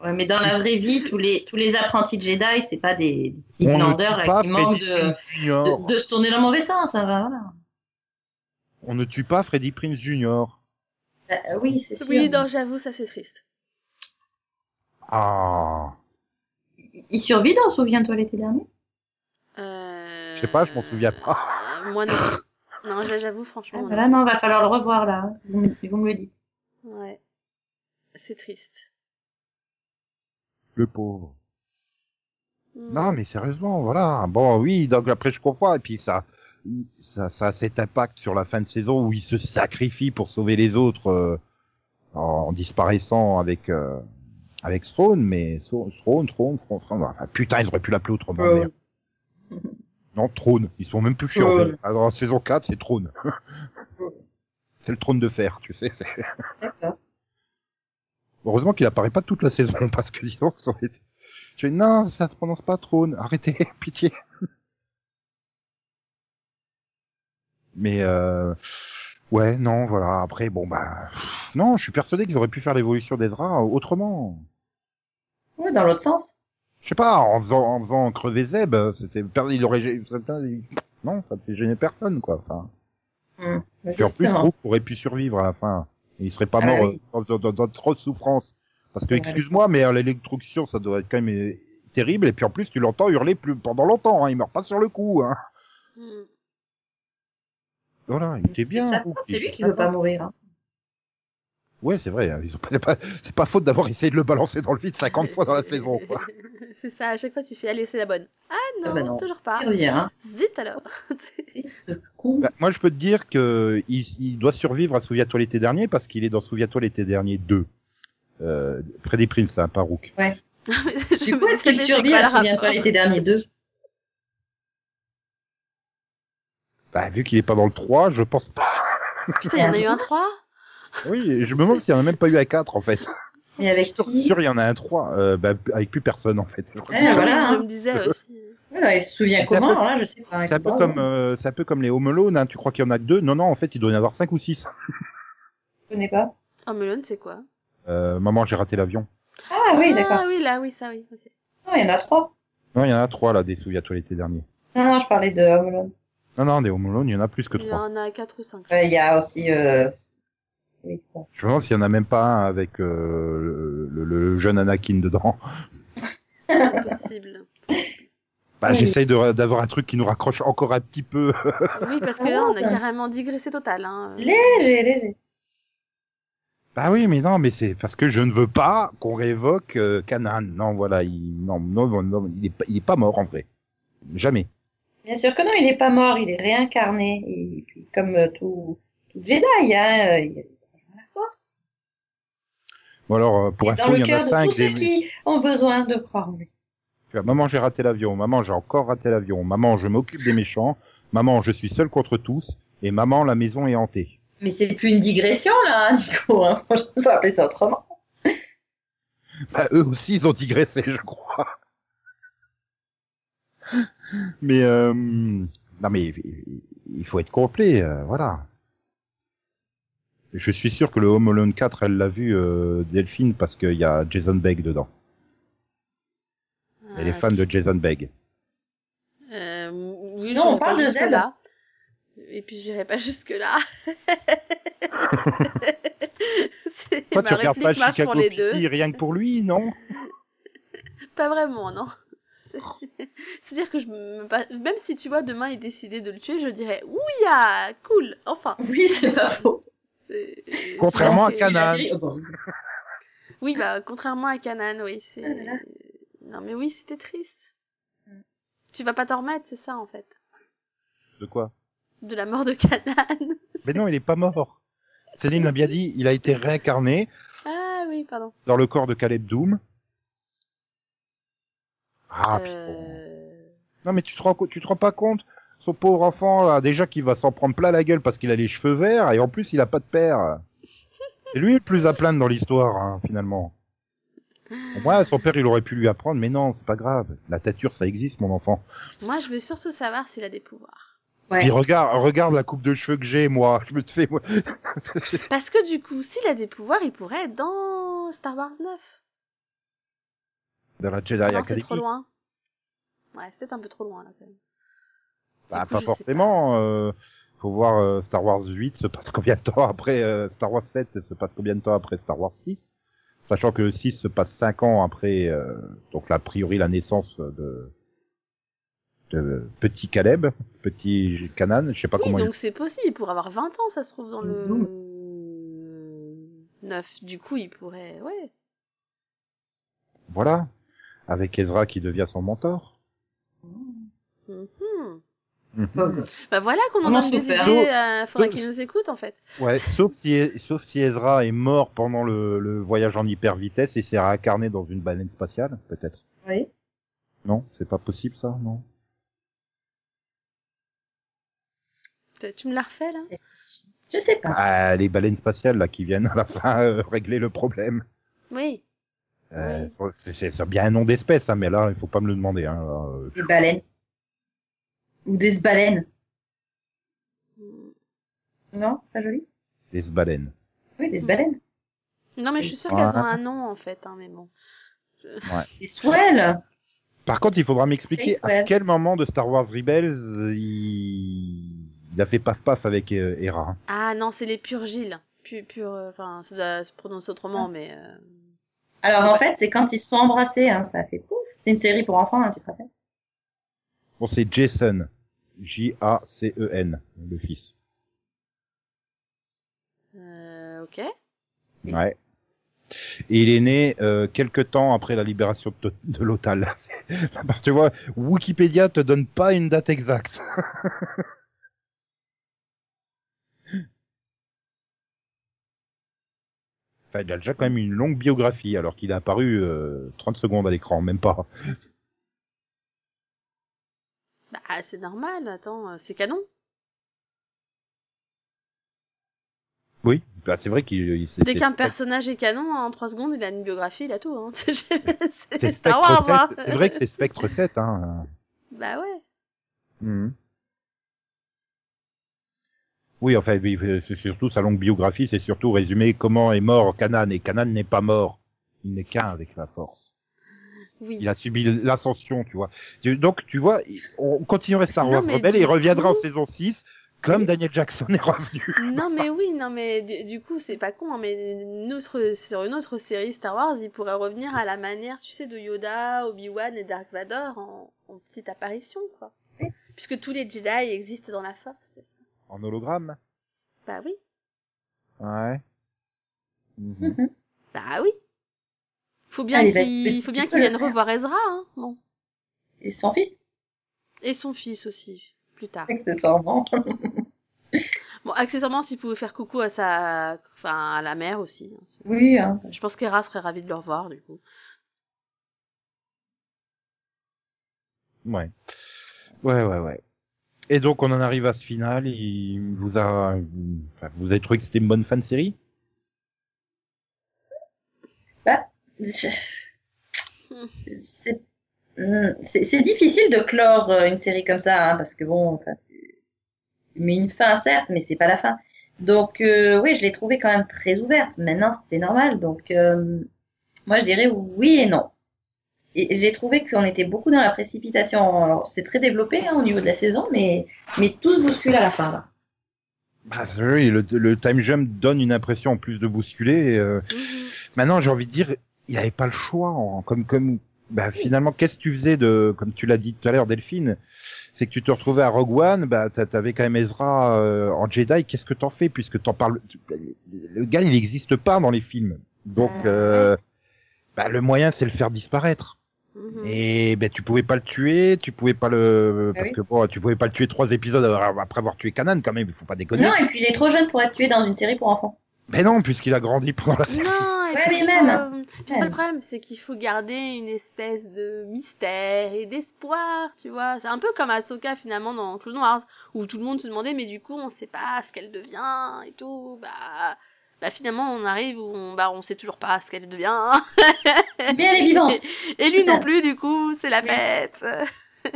Ouais, mais dans la vraie vie, tous les, tous les apprentis de Jedi, c'est pas des, des petits On ne glandeurs, tue là, pas qui manquent Freddy de, se tourner dans le mauvais sens, hein, voilà. On ne tue pas Freddy Prince Jr. Bah, oui, c'est sûr. Oui, non, j'avoue, ça c'est triste. Ah. Il survit dans Souviens-toi l'été dernier Euh... Je sais pas, je m'en souviens pas. euh, Moi non. non, j'avoue, franchement. ah. Voilà, non, va falloir le revoir, là. Vous, me- vous me le dites. Ouais. C'est triste. Le pauvre. Mm. Non, mais sérieusement, voilà. Bon, oui, donc après je comprends. Et puis ça, ça, ça a cet impact sur la fin de saison où il se sacrifie pour sauver les autres euh, en disparaissant avec euh, avec Throne. Mais Throne, Throne, Throne, enfin, putain, ils auraient pu l'appeler autrement. Merde. Non, Trône. Ils sont même plus chiants. Alors, en saison 4, c'est Trône. c'est le trône de fer, tu sais. Heureusement qu'il apparaît pas toute la saison parce que sinon ça aurait été. Je dis, non, ça se prononce pas trône. Arrêtez, pitié. Mais euh, ouais, non, voilà. Après, bon bah, non, je suis persuadé qu'ils auraient pu faire l'évolution d'Ezra autrement. Ouais, dans l'autre sens. Je sais pas, en faisant, en faisant crever Zeb, c'était, il aurait, non, ça fait gêner personne, quoi. Enfin, Hum. puis en plus, je Justement. trouve qu'il aurait pu survivre à la fin. Et il serait pas Ah bah mort oui. euh, dans, dans- dans trop de souffrance. Parce que, excuse-moi, mais euh, l'électrocution, ça doit être quand même euh, terrible. Et puis en plus, tu l'entends hurler plus pendant longtemps. Hein. Il meurt pas sur le coup. Hein. Mm. Voilà, il était bien. faute, C'est lui qui veut pas mourir. Hein. Ouais, c'est vrai. hein. Ils ont pas, c'est pas, faute d'avoir essayé de le balancer dans le vide 50 fois dans la saison. C'est ça, à chaque fois tu fais allez, c'est la bonne. Ah non, Ah bah non. toujours pas. Il revient, hein. Zut alors. Bah, moi, je peux te dire que il, il doit survivre à Souviens-toi l'été dernier parce qu'il est dans Souviens-toi l'été dernier 2. Euh, Freddy Prince, hein, pas Rook. Du Je coup, est-ce qu'il survit à Souviens-toi l'été dernier 2 Bah, vu qu'il est pas dans le 3, je pense pas. Putain, il y en a eu un 3 Oui, je me demande s'il y en a même pas eu à 4 en fait. Et avec Sûr, qui? sûr, il y en a un 3, euh, bah, avec plus personne en fait. Je Ouais, c'est- voilà, Je hein. me disais aussi. Ouais, Il se souvient C'est un comment peu- là, je sais pas. C'est un peu comme, euh, c'est un peu comme les Home Alone, hein. tu crois qu'il y en a que deux? Non, non, en fait, il doit y en avoir 5 ou 6. Je connais pas. Oh, Melon, c'est quoi? Euh, maman, j'ai raté l'avion. Ah oui, d'accord. Ah oui, là, oui, ça, oui. ok. Non, il y en a trois. Non, il y en a 3 là, des Souviens-toi l'été dernier. Non, non, je parlais de Home Alone. Non, non, des Home Alone, il y en a plus que Il y 3. en a 4 ou 5. Euh, Il y a aussi. Euh... Oui, trois. Je me demande s'il y en a même pas un avec euh, le, le jeune Anakin dedans. Possible. Bah, Oui. j'essaye d'avoir un truc qui nous raccroche encore un petit peu. Oui, parce que Ah là, on a carrément digressé total. Hein. Léger, léger. bah oui, mais non, mais c'est parce que je ne veux pas qu'on révoque euh, Kanan. Non, voilà, il, non, non, non, non, il est pas, il est pas mort en vrai. Jamais. Bien sûr que non, il est pas mort, il est réincarné. Et puis, comme euh, tout, tout Jedi, hein, euh, il y a la force. Bon alors, euh, pour info, il y en cœur a de 5 tous ceux qui ont besoin de croire en lui. Tu vois, maman, j'ai raté l'avion. Maman, j'ai encore raté l'avion. Maman, je m'occupe des méchants. Maman, je suis seul contre tous. Et maman, la maison est hantée. Mais c'est plus une digression, là, hein, Nico. Hein. Franchement, faut appeler ça autrement. Bah, eux aussi, ils ont digressé, je crois. Mais, euh, non, mais il- faut être complet, euh, voilà. Je suis sûr que le Home Alone 4, elle l'a vu, euh, Delphine, parce qu'il y a Jason Begg dedans. Elle est Ah, fan de Jason Begg. Euh, oui, Non, on pas parle de Zeb. là. Et puis j'irai pas jusque là. Toi, ma tu regardes pas Chicago pour les deux. Rien que pour lui, non? Pas vraiment, non. C'est- C'est-à-dire que je me même si tu vois demain il décidait de le tuer, je dirais ouya, cool, enfin. Oui, c'est pas faux. Contrairement à bon. Oui, bah contrairement à Kanan, oui, c'est. Ah. Non mais oui, c'était triste. Mm. Tu vas pas t'en remettre, c'est ça en fait, De quoi? De la mort de Kanan. Mais non, il est pas mort. Céline l'a bien dit, il a été réincarné Ah oui, pardon. dans le corps de Caleb Doom. Ah, putain. Euh, Non, mais tu te rends, tu te rends pas compte Son pauvre enfant, là, déjà qu'il va s'en prendre plein la gueule parce qu'il a les cheveux verts et en plus il a pas de père. C'est lui le plus à plaindre dans l'histoire, hein, finalement. Moins, son père, il aurait pu lui apprendre, mais non, c'est pas grave. La tâture, ça existe, mon enfant. Moi, je veux surtout savoir s'il a des pouvoirs. Ouais. Puis regarde, regarde la coupe de cheveux que j'ai, moi. Je me fais, moi. Parce que du coup, s'il a des pouvoirs, il pourrait être dans Star Wars 9. Dans la Jedi non, c'est Academy. trop loin. Ouais, c'était un peu trop loin là quand même. Bah, coup, pas forcément. Euh, faut voir euh, Star Wars 8 se passe combien de temps après euh, Star Wars 7 se passe combien de temps après Star Wars 6 Sachant que le 6 se passe 5 ans après, euh, donc là, a priori la naissance de, de petit Caleb, petit Canan, je sais pas Oui, comment donc c'est possible, il pourrait avoir 20 ans, ça se trouve dans le Mhm. 9. Du coup, il pourrait, ouais. il... Voilà. Avec Ezra qui devient son mentor. Ok. Bah voilà qu'on On en donne des idées, euh, faudrait Sauf- qu'ils nous écoutent en fait. Ouais, sauf si, sauf si Ezra est mort pendant le, le voyage en hyper vitesse et s'est réincarné dans une baleine spatiale, peut-être. Oui. Non, c'est pas possible ça, non. Tu- Tu me l'as refait là? Je sais pas. Ah, les baleines spatiales là qui viennent à la fin euh, régler le problème. Oui. Euh, C'est c'est bien un nom d'espèce, hein, mais là il faut pas me le demander. Hein, euh, Des baleines. Ou des baleines. Non, c'est pas joli. des baleines. Oui, des baleines. Non mais je suis sûre Ouais. qu'elles ont un nom en fait, hein, mais bon. Des swells. Par contre, il faudra m'expliquer à quel moment de Star Wars Rebels il, il a fait paf paf avec euh, Hera. Ah non, c'est les purgiles. Pur, pur, euh, enfin, ça doit se prononcer autrement, Ah. mais. euh, Alors en fait, c'est quand ils se sont embrassés, hein, ça fait pouf. C'est une série pour enfants, hein, tu te rappelles? Bon, c'est Jason. J-A-C-E-N, le fils. euh, ok. Oui. Ouais. Et il est né euh, quelque temps après la libération de, de l'Otal. Tu vois, Wikipédia te donne pas une date exacte. Enfin, il a déjà quand même une longue biographie, alors qu'il a apparu euh, 30 secondes à l'écran, même pas. Bah, c'est normal, attends, euh, c'est canon. Oui, bah, c'est vrai qu'il Dès qu'un personnage est canon, en 3 secondes, il a une biographie, il a tout. Hein. c'est Star Wars, hein. 7. C'est vrai que c'est Spectre 7 hein. Bah ouais. Mhm. Oui, enfin, oui, c'est surtout sa longue biographie, c'est surtout résumer comment est mort Kanan, et Kanan n'est pas mort. Il n'est qu'un avec la force. Oui. Il a subi l'ascension, tu vois. Donc, tu vois, on continuerait Star Wars Rebelle et il reviendra en saison 6, comme Daniel Jackson est revenu. Non mais oui, non mais du, du coup c'est pas con, hein, mais une autre, sur une autre série Star Wars, il pourrait revenir à la manière, tu sais, de Yoda, Obi-Wan et Dark Vador en, en petite apparition, quoi. Oui. Puisque tous les Jedi existent dans la Force, c'est ça En hologramme? Bah oui, Ouais. Mhm. Mhm. bah oui. Faut bien Ah, qu'il, faut bien il qu'il vienne revoir Ezra, hein. Bon. Et son fils, Et son fils aussi, plus tard. accessoirement. Bon, accessoirement, s'il pouvait faire coucou à sa, enfin, à la mère aussi. hein. Oui, hein. Je pense qu'Hera serait ravie de le revoir, du coup. Ouais. Ouais, ouais, ouais. Et donc, on en arrive à ce final. Il vous a, enfin, vous avez trouvé que c'était une bonne fin de série? Je- C'est Hmm, c'est c'est difficile de clore euh, une série comme ça, hein, parce que bon, enfin, mets une fin, certes, mais c'est pas la fin. Donc, euh, oui, je l'ai trouvée quand même très ouverte. Maintenant, c'est normal. Donc, euh, moi, je dirais oui et non. Et j'ai trouvé qu'on était beaucoup dans la précipitation. Alors, c'est très développé hein, au niveau de la saison, mais, mais tout se bouscule à la fin, là. Bah, c'est vrai, le, le time jump donne une impression en plus de bousculer. et, euh, Mhm. Maintenant, j'ai envie de dire, il n'y avait pas le choix. en- comme, comme, bah, finalement, qu'est-ce que tu faisais de, comme tu l'as dit tout à l'heure, Delphine, c'est que tu te retrouvais à Rogue One, bah, t'a- t'avais quand même Ezra euh, en Jedi. Qu'est-ce que t'en fais puisque t'en parles tu- Le gars, il n'existe pas dans les films. Donc, Ouais. euh, bah, le moyen, c'est le faire disparaître. Mhm. Et ben tu pouvais pas le tuer, tu pouvais pas le Ah parce oui. que bon, tu pouvais pas le tuer trois épisodes après avoir tué Kanan quand même, il faut pas déconner. Non, et puis il est trop jeune pour être tué dans une série pour enfants. Mais non, puisqu'il a grandi pendant la série. Non, et Ouais, puis mais même. faut- puis C'est pas le problème, c'est qu'il faut garder une espèce de mystère et d'espoir, tu vois. C'est un peu comme Ahsoka finalement dans Clone Wars, où tout le monde se demandait, mais du coup on sait pas ce qu'elle devient et tout. Bah, bah finalement on arrive où on, bah on sait toujours pas ce qu'elle devient. Mais elle est vivante. Et lui non plus, du coup, c'est la fête.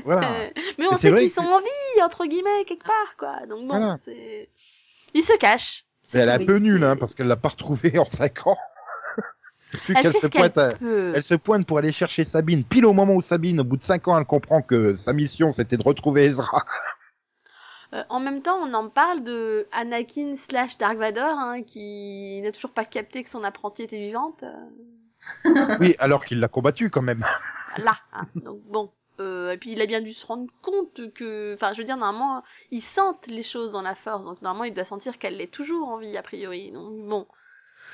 Voilà. mais on c'est sait vrai qu'ils que- sont en vie, entre guillemets, quelque part, quoi. Donc bon, Voilà. c'est. Il se cache. Mais elle est un peu nulle, c'est- hein, parce qu'elle l'a pas retrouvé en 5 ans. Elle fait se pointe, à- peut. elle se pointe pour aller chercher Sabine. Pile au moment où Sabine, au bout de 5 ans, elle comprend que sa mission c'était de retrouver Ezra. Euh, en même temps, on en parle de Anakin slash Dark Vador, hein, qui n'a toujours pas capté que son apprenti était vivante. oui, alors qu'il l'a combattu quand même. là, hein. donc bon. Euh, et puis il a bien dû se rendre compte que, enfin, je veux dire, normalement, ils sentent les choses dans la force, donc normalement, il doit sentir qu'elle l'est toujours en vie, a priori. Donc bon.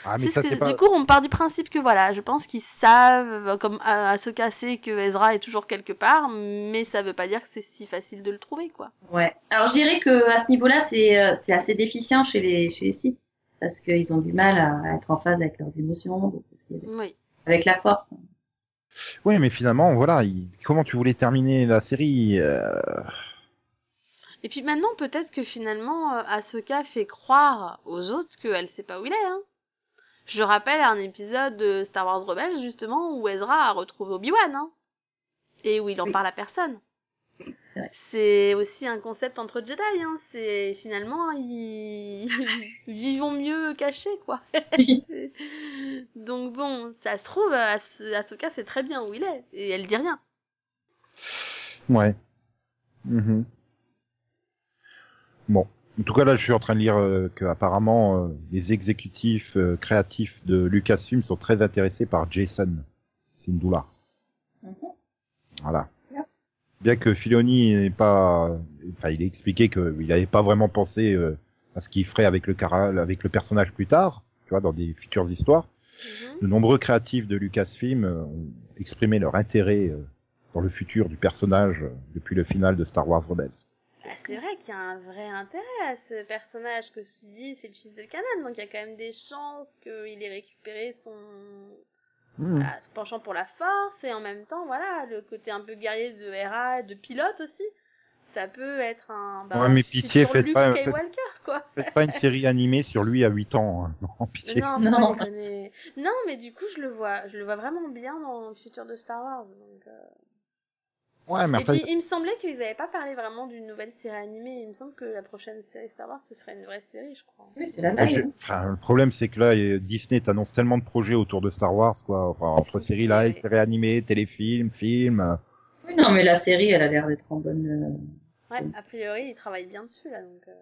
Ah, mais C'est ça ce que- c'est pas. Du coup, on part du principe que voilà, je pense qu'ils savent, euh, comme à, à se casser, que Ezra est toujours quelque part, mais ça veut pas dire que c'est si facile de le trouver, quoi. Ouais. Alors je dirais que à ce niveau-là, c'est euh, c'est assez déficient chez les chez les Sith parce qu'ils ont du mal à être en phase avec leurs émotions, donc aussi avec, Oui. avec la force. Oui, mais finalement, voilà, il- comment tu voulais terminer la série euh, Et puis maintenant, peut-être que finalement, Asuka fait croire aux autres qu'elle sait pas où il est. Hein. Je rappelle un épisode de Star Wars Rebels, justement, où Ezra a retrouvé Obi-Wan. Hein, et où il en Oui. parle à personne. C'est. C'est aussi un concept entre Jedi. Hein. C'est finalement, ils... vivons mieux cachés, quoi. Donc bon, ça se trouve, As- Asuka sait très bien où il est. Et elle dit rien. Ouais. Mhm. Bon. En tout cas, là, je suis en train de lire euh, que apparemment euh, les exécutifs euh, créatifs de Lucasfilm sont très intéressés par Jason Sindula. Mhm. Voilà. Bien. Bien que Filoni n'est pas, enfin, il a expliqué qu'il n'avait pas vraiment pensé euh, à ce qu'il ferait avec le cara... avec le personnage plus tard, tu vois, dans des futures histoires. Mhm. De nombreux créatifs de Lucasfilm euh, ont exprimé leur intérêt euh, dans le futur du personnage euh, depuis le final de Star Wars Rebels. Bah, c'est vrai qu'il y a un vrai intérêt à ce personnage que tu dis, c'est le fils de Kanan, donc il y a quand même des chances qu'il ait récupéré son, voilà, son penchant pour la force et en même temps, voilà, le côté un peu guerrier de Hera, de pilote aussi. ça peut être un. bah, Ouais, mais pitié, faites Luke pas- Skywalker, quoi. Faites pas une série animée sur lui à 8 ans. hein. Non, pitié. Non, Non. non, mais du coup, je le vois, je le vois vraiment bien dans le futur de Star Wars. Donc, euh. Ouais, mais Et puis, il me semblait qu'ils n'avaient pas parlé vraiment d'une nouvelle série animée. Il me semble que la prochaine série Star Wars, ce serait une vraie série, je crois. Oui, c'est la moi, même. j'ai- enfin, le problème c'est que là, Disney t'annonce tellement de projets autour de Star Wars, quoi. Enfin, entre séries live, Ouais. séries animées, téléfilms, films. Oui, non, mais la série, elle a l'air d'être en bonne. euh, Ouais, a priori, ils travaillent bien dessus, là, donc. euh.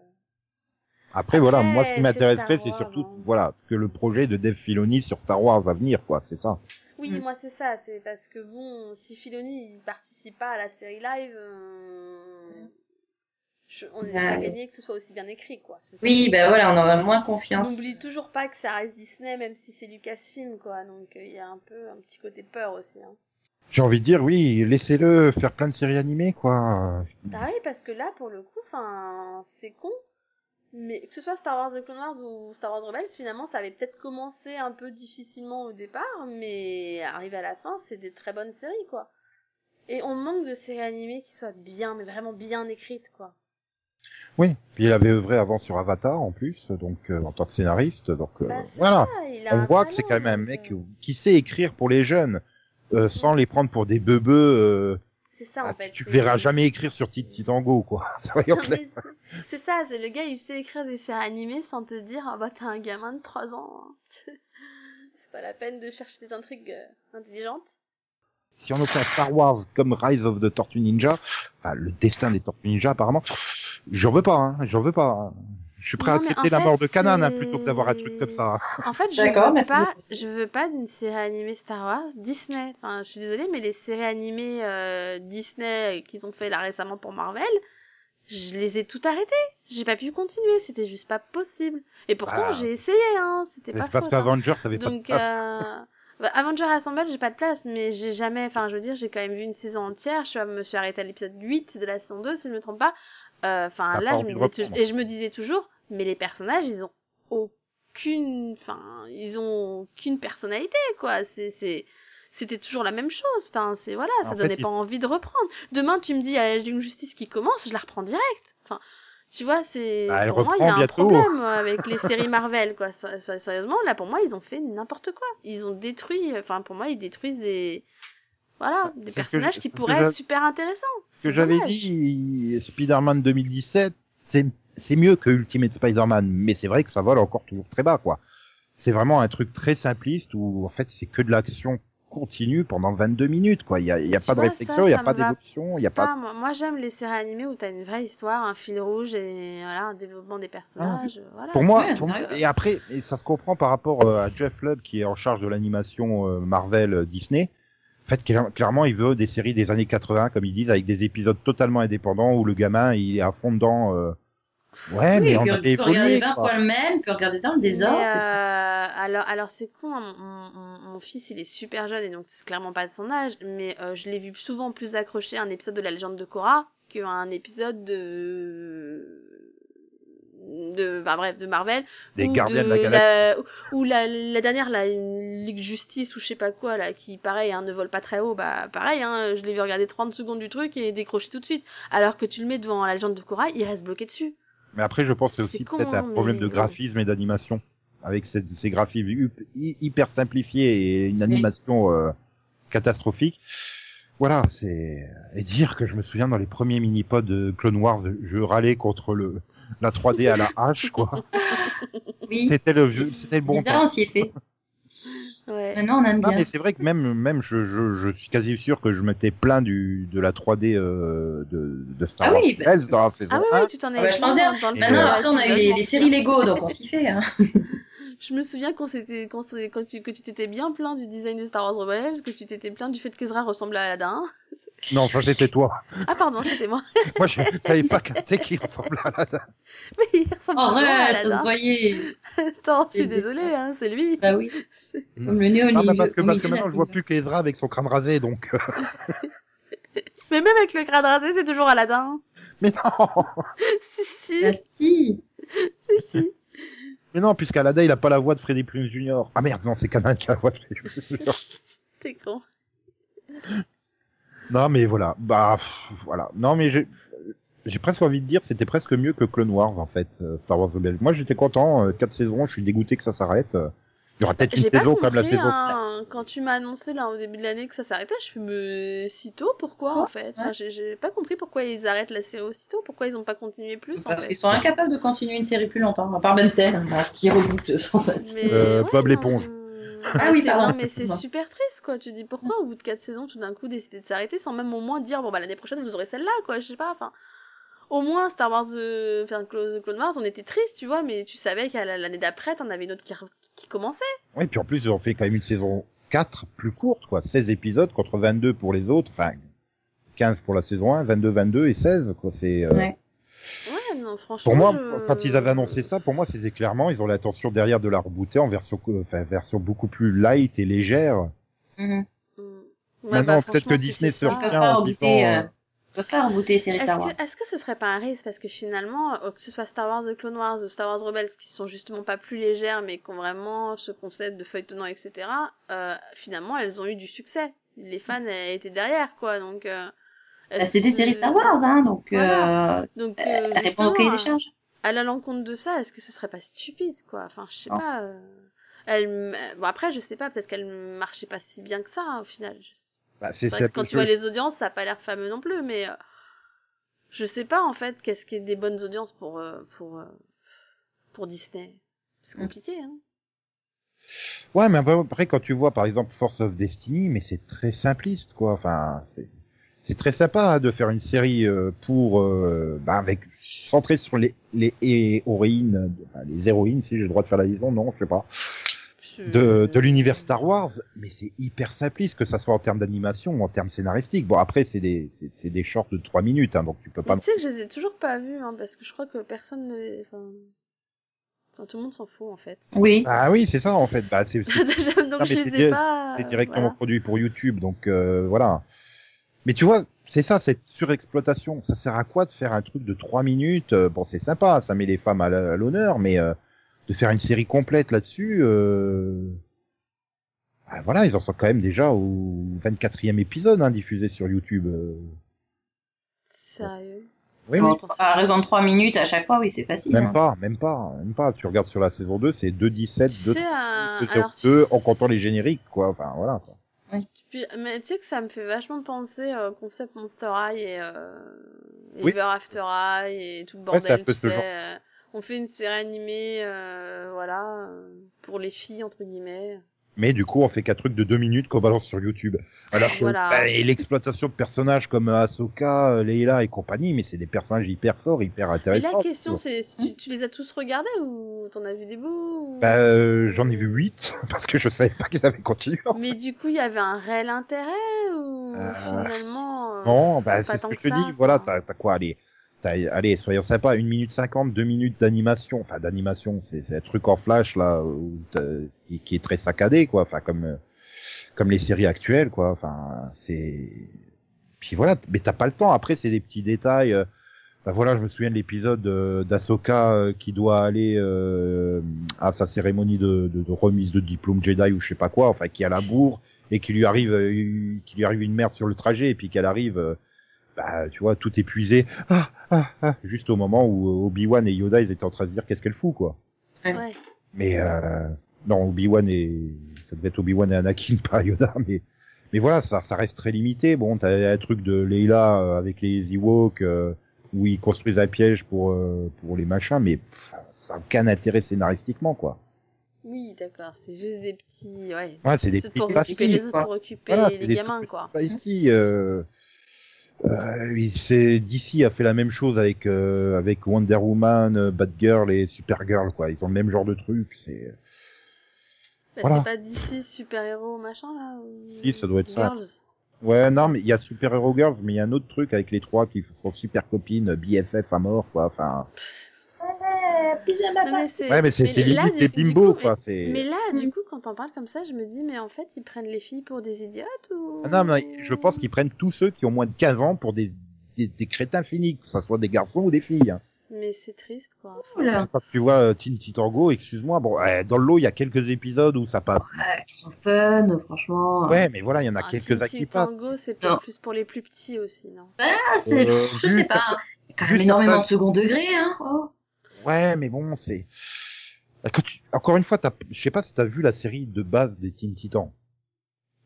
Après, voilà, moi, ce qui c'est m'intéresserait, c'est surtout, hein. voilà, que le projet de Dave Filoni sur Star Wars à venir, quoi. C'est ça. Oui, Mm. moi c'est ça, c'est parce que bon, si Filoni il participe pas à la série live, euh, je- on n'est pas gagné que ce soit aussi bien écrit, quoi. Oui, ben voilà, on aurait moins confiance. N'oublie toujours pas que ça reste Disney, même si c'est Lucasfilm, quoi. Donc euh, il y a un peu un petit côté peur aussi. Hein. J'ai envie de dire, oui, laissez-le faire plein de séries animées, quoi. Bah oui, parce que là, pour le coup, enfin, c'est con. Mais que ce soit Star Wars The Clone Wars ou Star Wars Rebels, finalement, ça avait peut-être commencé un peu difficilement au départ, mais arrivé à la fin, c'est des très bonnes séries, quoi. Et on manque de séries animées qui soient bien, mais vraiment bien écrites, quoi. Oui. Puis il avait œuvré avant sur Avatar, en plus, donc, euh, en tant que scénariste, donc, euh, Bah, voilà. ça, On voit que c'est quand même un donc, mec euh, qui sait écrire pour les jeunes, euh, sans les prendre pour des beubeux, euh, C'est ça, en ah, fait. tu verras jamais écrire sur Titi Tango, quoi. C'est- ça, c'est le gars, il sait écrire des séries animées sans te dire, ah bah t'es un gamin de 3 ans. hein. c'est pas la peine de chercher des intrigues euh, intelligentes. Si on obtient Star Wars comme Rise of the Tortue Ninja, enfin, le destin des Tortues Ninja apparemment, j'en veux pas, hein, j'en veux pas. hein. Je suis prêt à Non, accepter la fait, mort de Kanan hein, plutôt que d'avoir un truc comme ça. En fait, je D'accord, veux merci pas, je veux pas d'une série animée Star Wars Disney. Enfin, je suis désolée, mais les séries animées euh, Disney qu'ils ont fait là récemment pour Marvel, je les ai toutes arrêtées. J'ai pas pu continuer, c'était juste pas possible. Et pourtant, Ah. j'ai essayé, hein. C'était Mais pas C'est parce faute, hein. qu'Avenger, t'avais pas de Donc, place. euh... bah, Avenger Assemble, j'ai pas de place, mais j'ai jamais, enfin, je veux dire, j'ai quand même vu une saison entière. Je me suis arrêtée à l'épisode 8 de la saison 2, si je me trompe pas. Euh, Enfin, là, je me disais et je me disais toujours, mais les personnages, ils ont aucune, enfin, ils ont aucune personnalité, quoi. C'est, c'est, c'était toujours la même chose. Enfin, c'est voilà, ça En fait, donnait ils- pas envie de reprendre. Demain, tu me dis, il y a une justice qui commence, je la reprends direct. Enfin, tu vois, c'est Bah, pour moi, il y a un bientôt. problème avec les séries Marvel, quoi. Sérieusement, là, pour moi, ils ont fait n'importe quoi. Ils ont détruit, enfin, pour moi, ils détruisent des, voilà, des personnages je- qui pourraient être super intéressants. Ce que j'avais dit, Spider-Man 2017, c'est c'est mieux que Ultimate Spider-Man, mais c'est vrai que ça vole encore toujours très bas, quoi. C'est vraiment un truc très simpliste où en fait c'est que de l'action continue pendant 22 minutes, quoi. Il y a, y a Tu pas de réflexion, il y a pas d'évolution, il y a pas. Pas, moi, moi, j'aime les séries animées où t'as une vraie histoire, un fil rouge et voilà, un développement des personnages. voilà. Pour moi, Ouais, pour moi- ouais. et après, et ça se comprend par rapport euh, à Jeff Lubb qui est en charge de l'animation euh, Marvel euh, Disney. En fait, cla- clairement, il veut des séries des années 80, comme ils disent, avec des épisodes totalement indépendants où le gamin il est à fond dedans. euh, Ouais, oui, mais on avait peut regarder évolué. 20 quoi. fois le même, puis regarder dans le désordre. Euh, alors, alors c'est con, hein, mon, mon- mon fils il est super jeune et donc c'est clairement pas de son âge, mais euh, je l'ai vu souvent plus accroché à un épisode de la légende de Korra qu'à un épisode de de bah, bref de Marvel Des ou gardiens de la galaxie. ou la, la dernière une Ligue Justice ou je sais pas quoi là qui pareil hein, ne vole pas très haut bah pareil hein, je l'ai vu regarder 30 secondes du truc et décrocher tout de suite alors que tu le mets devant la légende de Korra il reste bloqué dessus Mais après, je pense que c'est aussi peut-être un problème de graphisme et d'animation. Avec ces, ces graphismes hyper simplifiés et une animation euh, catastrophique. Voilà, c'est et dire que je me souviens dans les premiers mini-pods de Clone Wars, je râlais contre le la 3D à la hache, quoi. Oui, C'était le vieux- c'était le bon temps. on s'y est fait. ouais Maintenant, on aime Non, bien. mais c'est vrai que même même je, je, je suis quasi sûr que je m'étais plein du de la 3D euh, de, de Star Ah Wars oui, bah- Rebels dans la saison ah oui, 1. oui tu t'en es Ah bah, je pense bien. dans le Et, Maintenant, après, on a eu les, les séries Lego, donc on s'y fait. Hein. Je me souviens qu'on s'était, qu'on s'est- quand tu, que tu t'étais bien plaint du design de Star Wars Rebels, que tu t'étais plaint du fait qu'Ezra ressemblait à Aladdin. Non, ça c'était toi. Ah pardon, c'était moi. Moi, je savais pas capté qu'il ressemblait à la Mais il ressemble vraiment à Arrête, ça se Aladdin. voyait. Attends, je suis désolée, hein, c'est lui. Bah oui, comme le nez au Non, milieu. mais parce que, parce que maintenant je vois plus qu'Ezra avec son crâne rasé, donc. euh, Mais même avec le crâne rasé, c'est toujours Aladdin. Mais non si, si, Ah si. si. Mais non, puisqu'Alada il a pas la voix de Freddy Prinze Jr. Ah merde, non, c'est Kanan qui a la voix de Freddy Prinze Jr. C'est con. Non, mais voilà. Bah, pff, voilà. Non, mais j'ai. j'ai presque envie de dire c'était presque mieux que Clone Wars en fait, euh, Star Wars Rebels. Moi j'étais content, euh, quatre saisons, je suis dégoûté que ça s'arrête. euh. Il y aura peut-être une saison comme la compris, saison hein, Quand tu m'as annoncé là au début de l'année que ça s'arrêtait, je fais me si tôt pourquoi en fait? Enfin, Ouais. j'ai- J'ai pas compris pourquoi ils arrêtent la série aussitôt, pourquoi ils ont pas continué plus en Parce fait. qu'ils sont incapables de continuer une série plus longtemps, à part Bentel, hein, qui reboot sans cesse. Mais Euh, ouais, Bob l'éponge. Je- Ah oui, c'est- pardon. non, mais c'est super triste quoi. Tu dis pourquoi au bout de 4 saisons tout d'un coup décider de s'arrêter sans même au moins dire bon bah l'année prochaine vous aurez celle-là quoi, je sais pas. Enfin, au moins Star Wars, euh, enfin Clone Clone Wars, on était triste tu vois, mais tu savais qu'à la- l'année d'après t'en avais une autre qui, qui commençait. Oui, puis en plus ils ont fait quand même une saison 4 plus courte quoi, 16 épisodes contre 22 pour les autres, enfin 15 pour la saison 1, 22 22 et 16 quoi, c'est euh, Ouais. Non franchement. Pour moi, je- quand ils avaient annoncé ça, pour moi, c'était clairement, ils ont l'intention derrière de la rebooter en version, enfin, version beaucoup plus light et légère. Mhm. Mm. Ouais, Maintenant, bah, peut-être que Disney se retient en rebooter, disant, euh, euh, pas rebooter Est-ce Star Wars. que, est-ce que ce serait pas un risque? Parce que finalement, euh, que ce soit Star Wars, de Clone Wars ou Star Wars Rebels, qui sont justement pas plus légères mais qui ont vraiment ce concept de feuilletonnant, etc. euh, finalement, elles ont eu du succès. Les fans étaient derrière, quoi. Donc, c'est des que- séries Star Wars, hein, donc Voilà. euh, Donc, euh, elles répondent au cahier des à- charges. à l'encontre de ça, est-ce que ce serait pas stupide, quoi? Enfin, je sais Non. pas. euh, Elle, bon après, je sais pas. Peut-être qu'elle marchait pas si bien que ça hein, au final. Je- bah, c'est C'est vrai ça que quand tu vois les audiences, ça a pas l'air fameux non plus, mais euh, je sais pas en fait qu'est-ce qui est des bonnes audiences pour euh, pour euh, pour Disney? C'est Mm. compliqué, hein. Ouais, mais après, quand tu vois, par exemple, Force of Destiny, mais c'est très simpliste, quoi. Enfin, c'est, c'est très sympa hein, de faire une série euh, pour, euh, bah, avec, centrée sur les, les héroïnes, enfin, les héroïnes, si j'ai le droit de faire la liaison, non, je sais pas. De, de l'univers Star Wars, mais c'est hyper simpliste, que ça soit en termes d'animation ou en termes scénaristiques. Bon, après, c'est des, c'est, c'est des shorts de 3 minutes, hein, donc tu peux Mais pas... tu sais que je les ai toujours pas vus, hein, parce que je crois que personne, ne... enfin, enfin, tout le monde s'en fout en fait. Oui. Ah oui, c'est ça, en fait. Bah, c'est, c'est- Donc non, je c'est, les ai pas. c'est directement voilà. produit pour YouTube, donc euh, voilà. Mais tu vois, c'est ça, cette surexploitation. Ça sert à quoi de faire un truc de 3 minutes Euh, Bon, c'est sympa, ça met les femmes à l'honneur, mais euh, de faire une série complète là-dessus... Euh... ah, voilà, ils en sont quand même déjà au 24e épisode hein, diffusé sur YouTube. euh. Sérieux? Oui, oui. à raison de 3 minutes à chaque fois, oui, c'est facile. Même hein. pas, même pas, même pas. Tu regardes sur la saison 2, c'est 2.17, Tu sais, un- 2 alors, tu- 2 en comptant les génériques, quoi. Enfin, voilà. Quoi. Puis, mais tu sais que ça me fait vachement penser au concept Monster High et euh, Oui. Ever After High et tout le Ouais, bordel, tu sais. genre. euh, On fait une série animée, euh, voilà, euh, pour les filles entre guillemets. Mais du coup, on fait qu'un truc de 2 minutes qu'on balance sur YouTube. Alors Voilà. bah, et l'exploitation de personnages comme Ahsoka, euh, Leila et compagnie, mais c'est des personnages hyper forts, hyper intéressants. la question c'est, tu, tu les as tous regardés ou t'en as vu des bouts ou- Bah, euh, j'en ai vu 8 parce que je savais pas qu'ils avaient continué. en Mais du coup, il y avait un réel intérêt ou Euh, finalement euh, Non, bah, c'est ce que que je te ça, dis. Voilà, t'as quoi Allez, allez, soyons sympas, 1 minute 50, 2 minutes d'animation. Enfin, d'animation, c'est un truc en flash là où qui, qui est très saccadé, quoi. Enfin, comme euh, comme les séries actuelles, quoi. Enfin, c'est. Puis voilà, mais t'as pas le temps. Après, c'est des petits détails. euh, Bah voilà, je me souviens de l'épisode euh, d'Ahsoka euh, qui doit aller euh, à sa cérémonie de, de, de remise de diplôme Jedi ou je sais pas quoi, enfin qui a la bourre et qui lui arrive qui lui arrive une merde sur le trajet et puis qu'elle arrive bah tu vois tout épuisé ah, ah, ah, juste au moment où euh, Obi-Wan et Yoda ils étaient en train de se dire qu'est-ce qu'elle fout quoi Ouais. mais euh, non Obi-Wan et ça devait être Obi-Wan et Anakin pas Yoda mais mais voilà ça ça reste très limité bon t'as un truc de Leila euh, avec les Ewoks euh, où ils construisent un piège pour euh, pour les machins mais pff, ça n'a aucun intérêt scénaristiquement quoi Oui, d'accord, c'est juste des petits, ouais. ouais c'est des C'est petits pour occuper les, pour occuper Voilà, les gamins, quoi. Pas ici. Euh, euh, DC a fait la même chose avec euh, avec Wonder Woman, euh, Batgirl et Supergirl quoi. Ils ont le même genre de truc. C'est Bah, Voilà. C'est pas d'ici super-héros machin là ou... Si, ça doit être ça. Ouais non mais il y a Super Hero Girls mais il y a un autre truc avec les trois qui sont super copines BFF à mort quoi. Enfin Ouais, pyjama Non, mais c'est... ouais mais c'est c'est là, limite du- des bimbos coup, quoi. mais- C'est Mais là, Mm. du coup, quand on parle comme ça, je me dis, mais en fait, ils prennent les filles pour des idiotes ou... Ah non mais je pense qu'ils prennent tous ceux qui ont moins de 15 ans pour des des, des crétins finis, que ça soit des garçons ou des filles. hein. Mais c'est triste, quoi. Oula. Quand tu vois euh, Teen Titango, excuse-moi, bon, euh, dans le lot, il y a quelques épisodes où ça passe. Ouais, qui sont fun, franchement. Ouais, mais voilà, il y en a Ah, quelques-uns Teen qui passent. Tango, c'est Non. peut-être plus pour les plus petits aussi, non? Ah, c'est, Euh, je sais pas. quand même énormément de second degré, hein. Oh. Ouais, mais bon, c'est. Quand tu... Encore une fois, t'as... je sais pas si t'as vu la série de base des Teen Titans.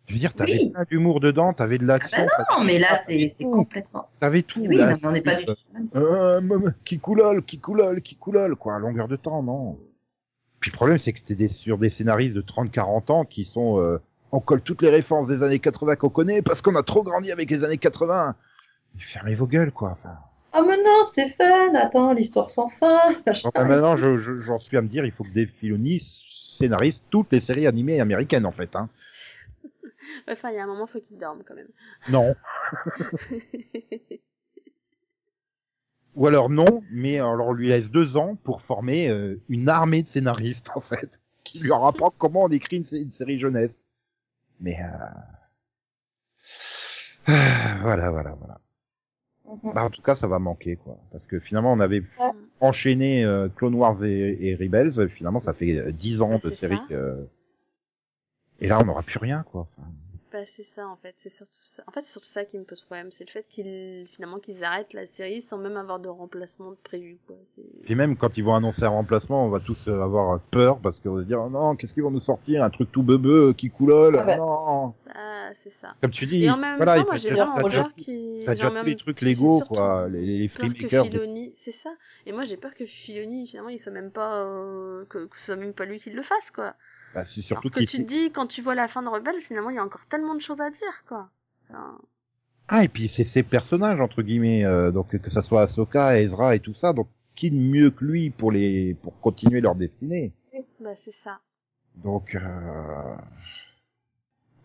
Je veux dire, t'avais Oui. plein d'humour dedans, t'avais de l'action. Ah bah non, mais là, c'est c'est complètement. T'avais tout. Oui, là, on n'est pas du tout. Euh, qui coulole, qui coulole, qui coulole, quoi, à longueur de temps, non. Puis le problème, c'est que t'es des, sur des scénaristes de 30-40 ans qui sont, euh, on colle toutes les références des années 80 qu'on connaît parce qu'on a trop grandi avec les années 80. Mais Fermez vos gueules, quoi. Enfin, Ah mais non, c'est fun. Attends, l'histoire sans fin. maintenant, je, je- j'en suis à me dire, il faut que Dave Filoni scénarise toutes les séries animées américaines, en fait, hein. Enfin, il y a un moment, faut qu'il dorme quand même. Non. Ou alors non, mais alors on lui laisse deux ans pour former euh, une armée de scénaristes en fait, qui lui apprend comment on écrit une, sé- une série jeunesse. Mais euh... ah, voilà, voilà, voilà. Mhm. Bah, en tout cas, ça va manquer quoi, parce que finalement on avait Ouais. enchaîné euh, Clone Wars et, et Rebels, finalement ça fait euh, dix ans de série. euh, Et là on n'aura plus rien quoi. Enfin, Bah, c'est ça en fait, c'est surtout ça. En fait, c'est surtout ça qui me pose problème, c'est le fait qu'ils finalement qu'ils arrêtent la série sans même avoir de remplacement de prévu quoi. C'est Puis même quand ils vont annoncer un remplacement, on va tous euh, avoir peur parce qu'on va se dire oh non, qu'est-ce qu'ils vont nous sortir? Un truc tout beubeux euh, qui coulole Ah bah. Non. ah, c'est ça. Comme tu dis, Et en même voilà, temps, moi j'ai vraiment peur t'as déjà tous les trucs surtout quoi, les, les freemakers. Filoni, c'est ça. Et moi j'ai peur que Filoni finalement il soit même pas euh, que, que ce soit même pas lui qui le fasse quoi. Bah, c'est Alors surtout que tu te dis quand tu vois la fin de Rebels finalement il y a encore tellement de choses à dire quoi. Enfin, Ah et puis c'est ces personnages entre guillemets, euh, donc que ça soit Ahsoka, Ezra et tout ça, donc qui de mieux que lui pour les pour continuer leur destinée? bah c'est ça. Donc euh...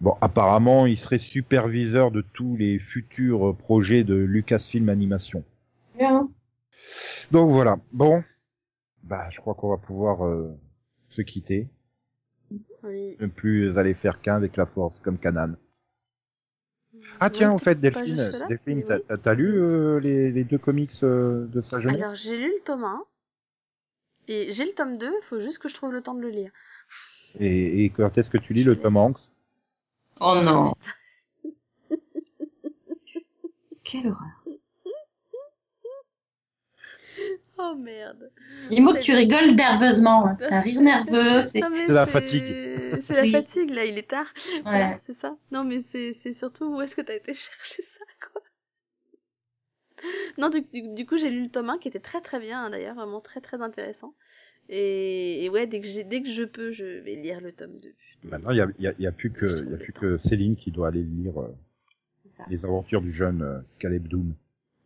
bon, apparemment, il serait superviseur de tous les futurs projets de Lucasfilm Animation. Bien. Donc voilà. Bon, bah je crois qu'on va pouvoir euh, se quitter, Oui. ne plus aller faire qu'un avec la Force comme Kanan. Ah tiens, Ouais, au fait, Delphine, Delphine, t'as oui. t'as- t'as lu euh, les, les deux comics euh, de sa jeunesse? Alors j'ai lu le tome 1 et j'ai le tome 2, faut juste que je trouve le temps de le lire. et, et quand est-ce que tu lis le Tom Hanks? Oh non. Quelle horreur. Oh merde. Dis-moi que tu rigoles nerveusement. hein. C'est un rire nerveux. C'est Non, mais C'est la fatigue. C'est la Oui. fatigue là, il est tard. ouais. Voilà, c'est ça. Non, mais c'est c'est surtout où est-ce que t'as été chercher ça, quoi. Non, du, du, du coup, j'ai lu le tome 1 qui était très très bien, hein, d'ailleurs, vraiment très très intéressant. Et, et ouais, dès que, j'ai- dès que je peux, je vais lire le tome 2. Maintenant, il y a, il y, a, il y a plus que il y a plus que Céline qui doit aller lire euh, les aventures du jeune euh, Caleb Doom.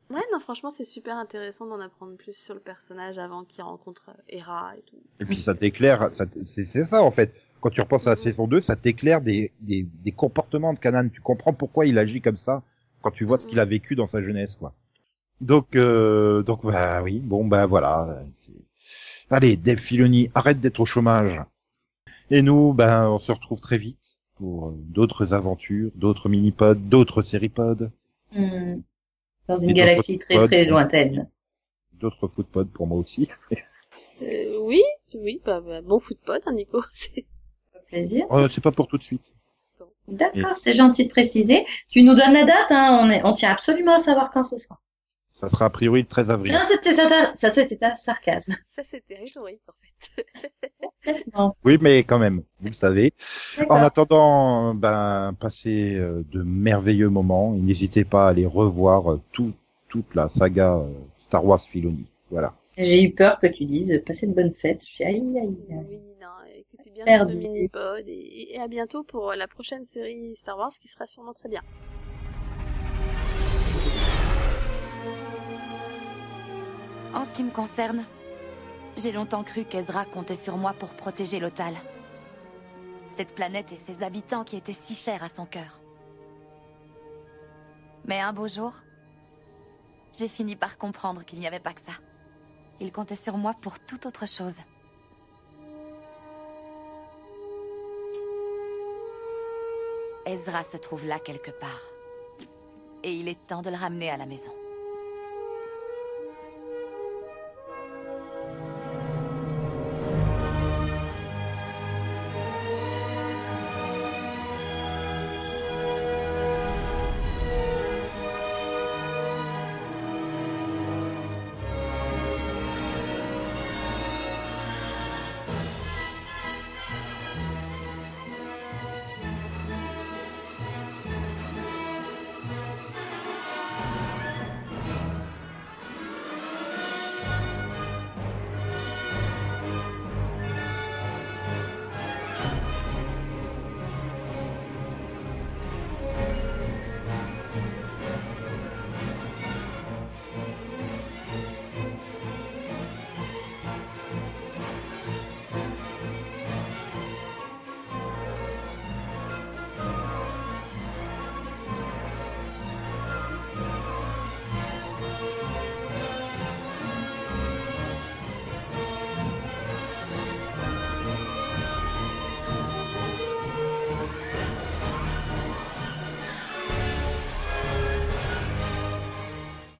Ouais, non, franchement, c'est super intéressant d'en apprendre plus sur le personnage avant qu'il rencontre euh, Hera et tout. Et puis ça t'éclaire, ça c'est c'est ça en fait. Quand tu repenses à la saison 2, ça t'éclaire des, des, des comportements de Kanan. Tu comprends pourquoi il agit comme ça quand tu vois ce qu'il a vécu dans sa jeunesse, quoi. Donc, euh, donc bah oui, bon bah voilà. c'est- Allez, Dave Filoni, arrête d'être au chômage. Et nous, ben, on se retrouve très vite pour euh, d'autres aventures, d'autres mini-pods, d'autres série-pods, Hmm. Dans une galaxie très très lointaine. d'autres footpods pour moi aussi. Euh, oui, oui, bah, bah, bon footpod, hein, Nico. C'est- plaisir. Euh, c'est pas pour tout de suite. D'accord, c'est gentil de préciser. Tu nous donnes la date, hein. on, est, on tient absolument à savoir quand ce sera. Ça sera a priori le 13 avril. Non, c'était ça, ça c'était un sarcasme. Ça, c'était rhétorique, en fait. Oui, mais quand même, vous le savez. En attendant, ben, passez euh, de merveilleux moments. Et n'hésitez pas à aller revoir euh, tout, toute la saga euh, Star Wars Filoni. Voilà. J'ai eu peur que tu dises passer de bonnes fêtes. Je suis aïe aïe aïe. Oui, non, écoutez bien Perdu. le mini-pod et, et à bientôt pour la prochaine série Star Wars qui sera sûrement très bien. En ce qui me concerne, j'ai longtemps cru qu'Ezra comptait sur moi pour protéger Lothal. Cette planète et ses habitants qui étaient si chers à son cœur. Mais un beau jour, j'ai fini par comprendre qu'il n'y avait pas que ça. Il comptait sur moi pour toute autre chose. Ezra se trouve là quelque part. Et il est temps de le ramener à la maison.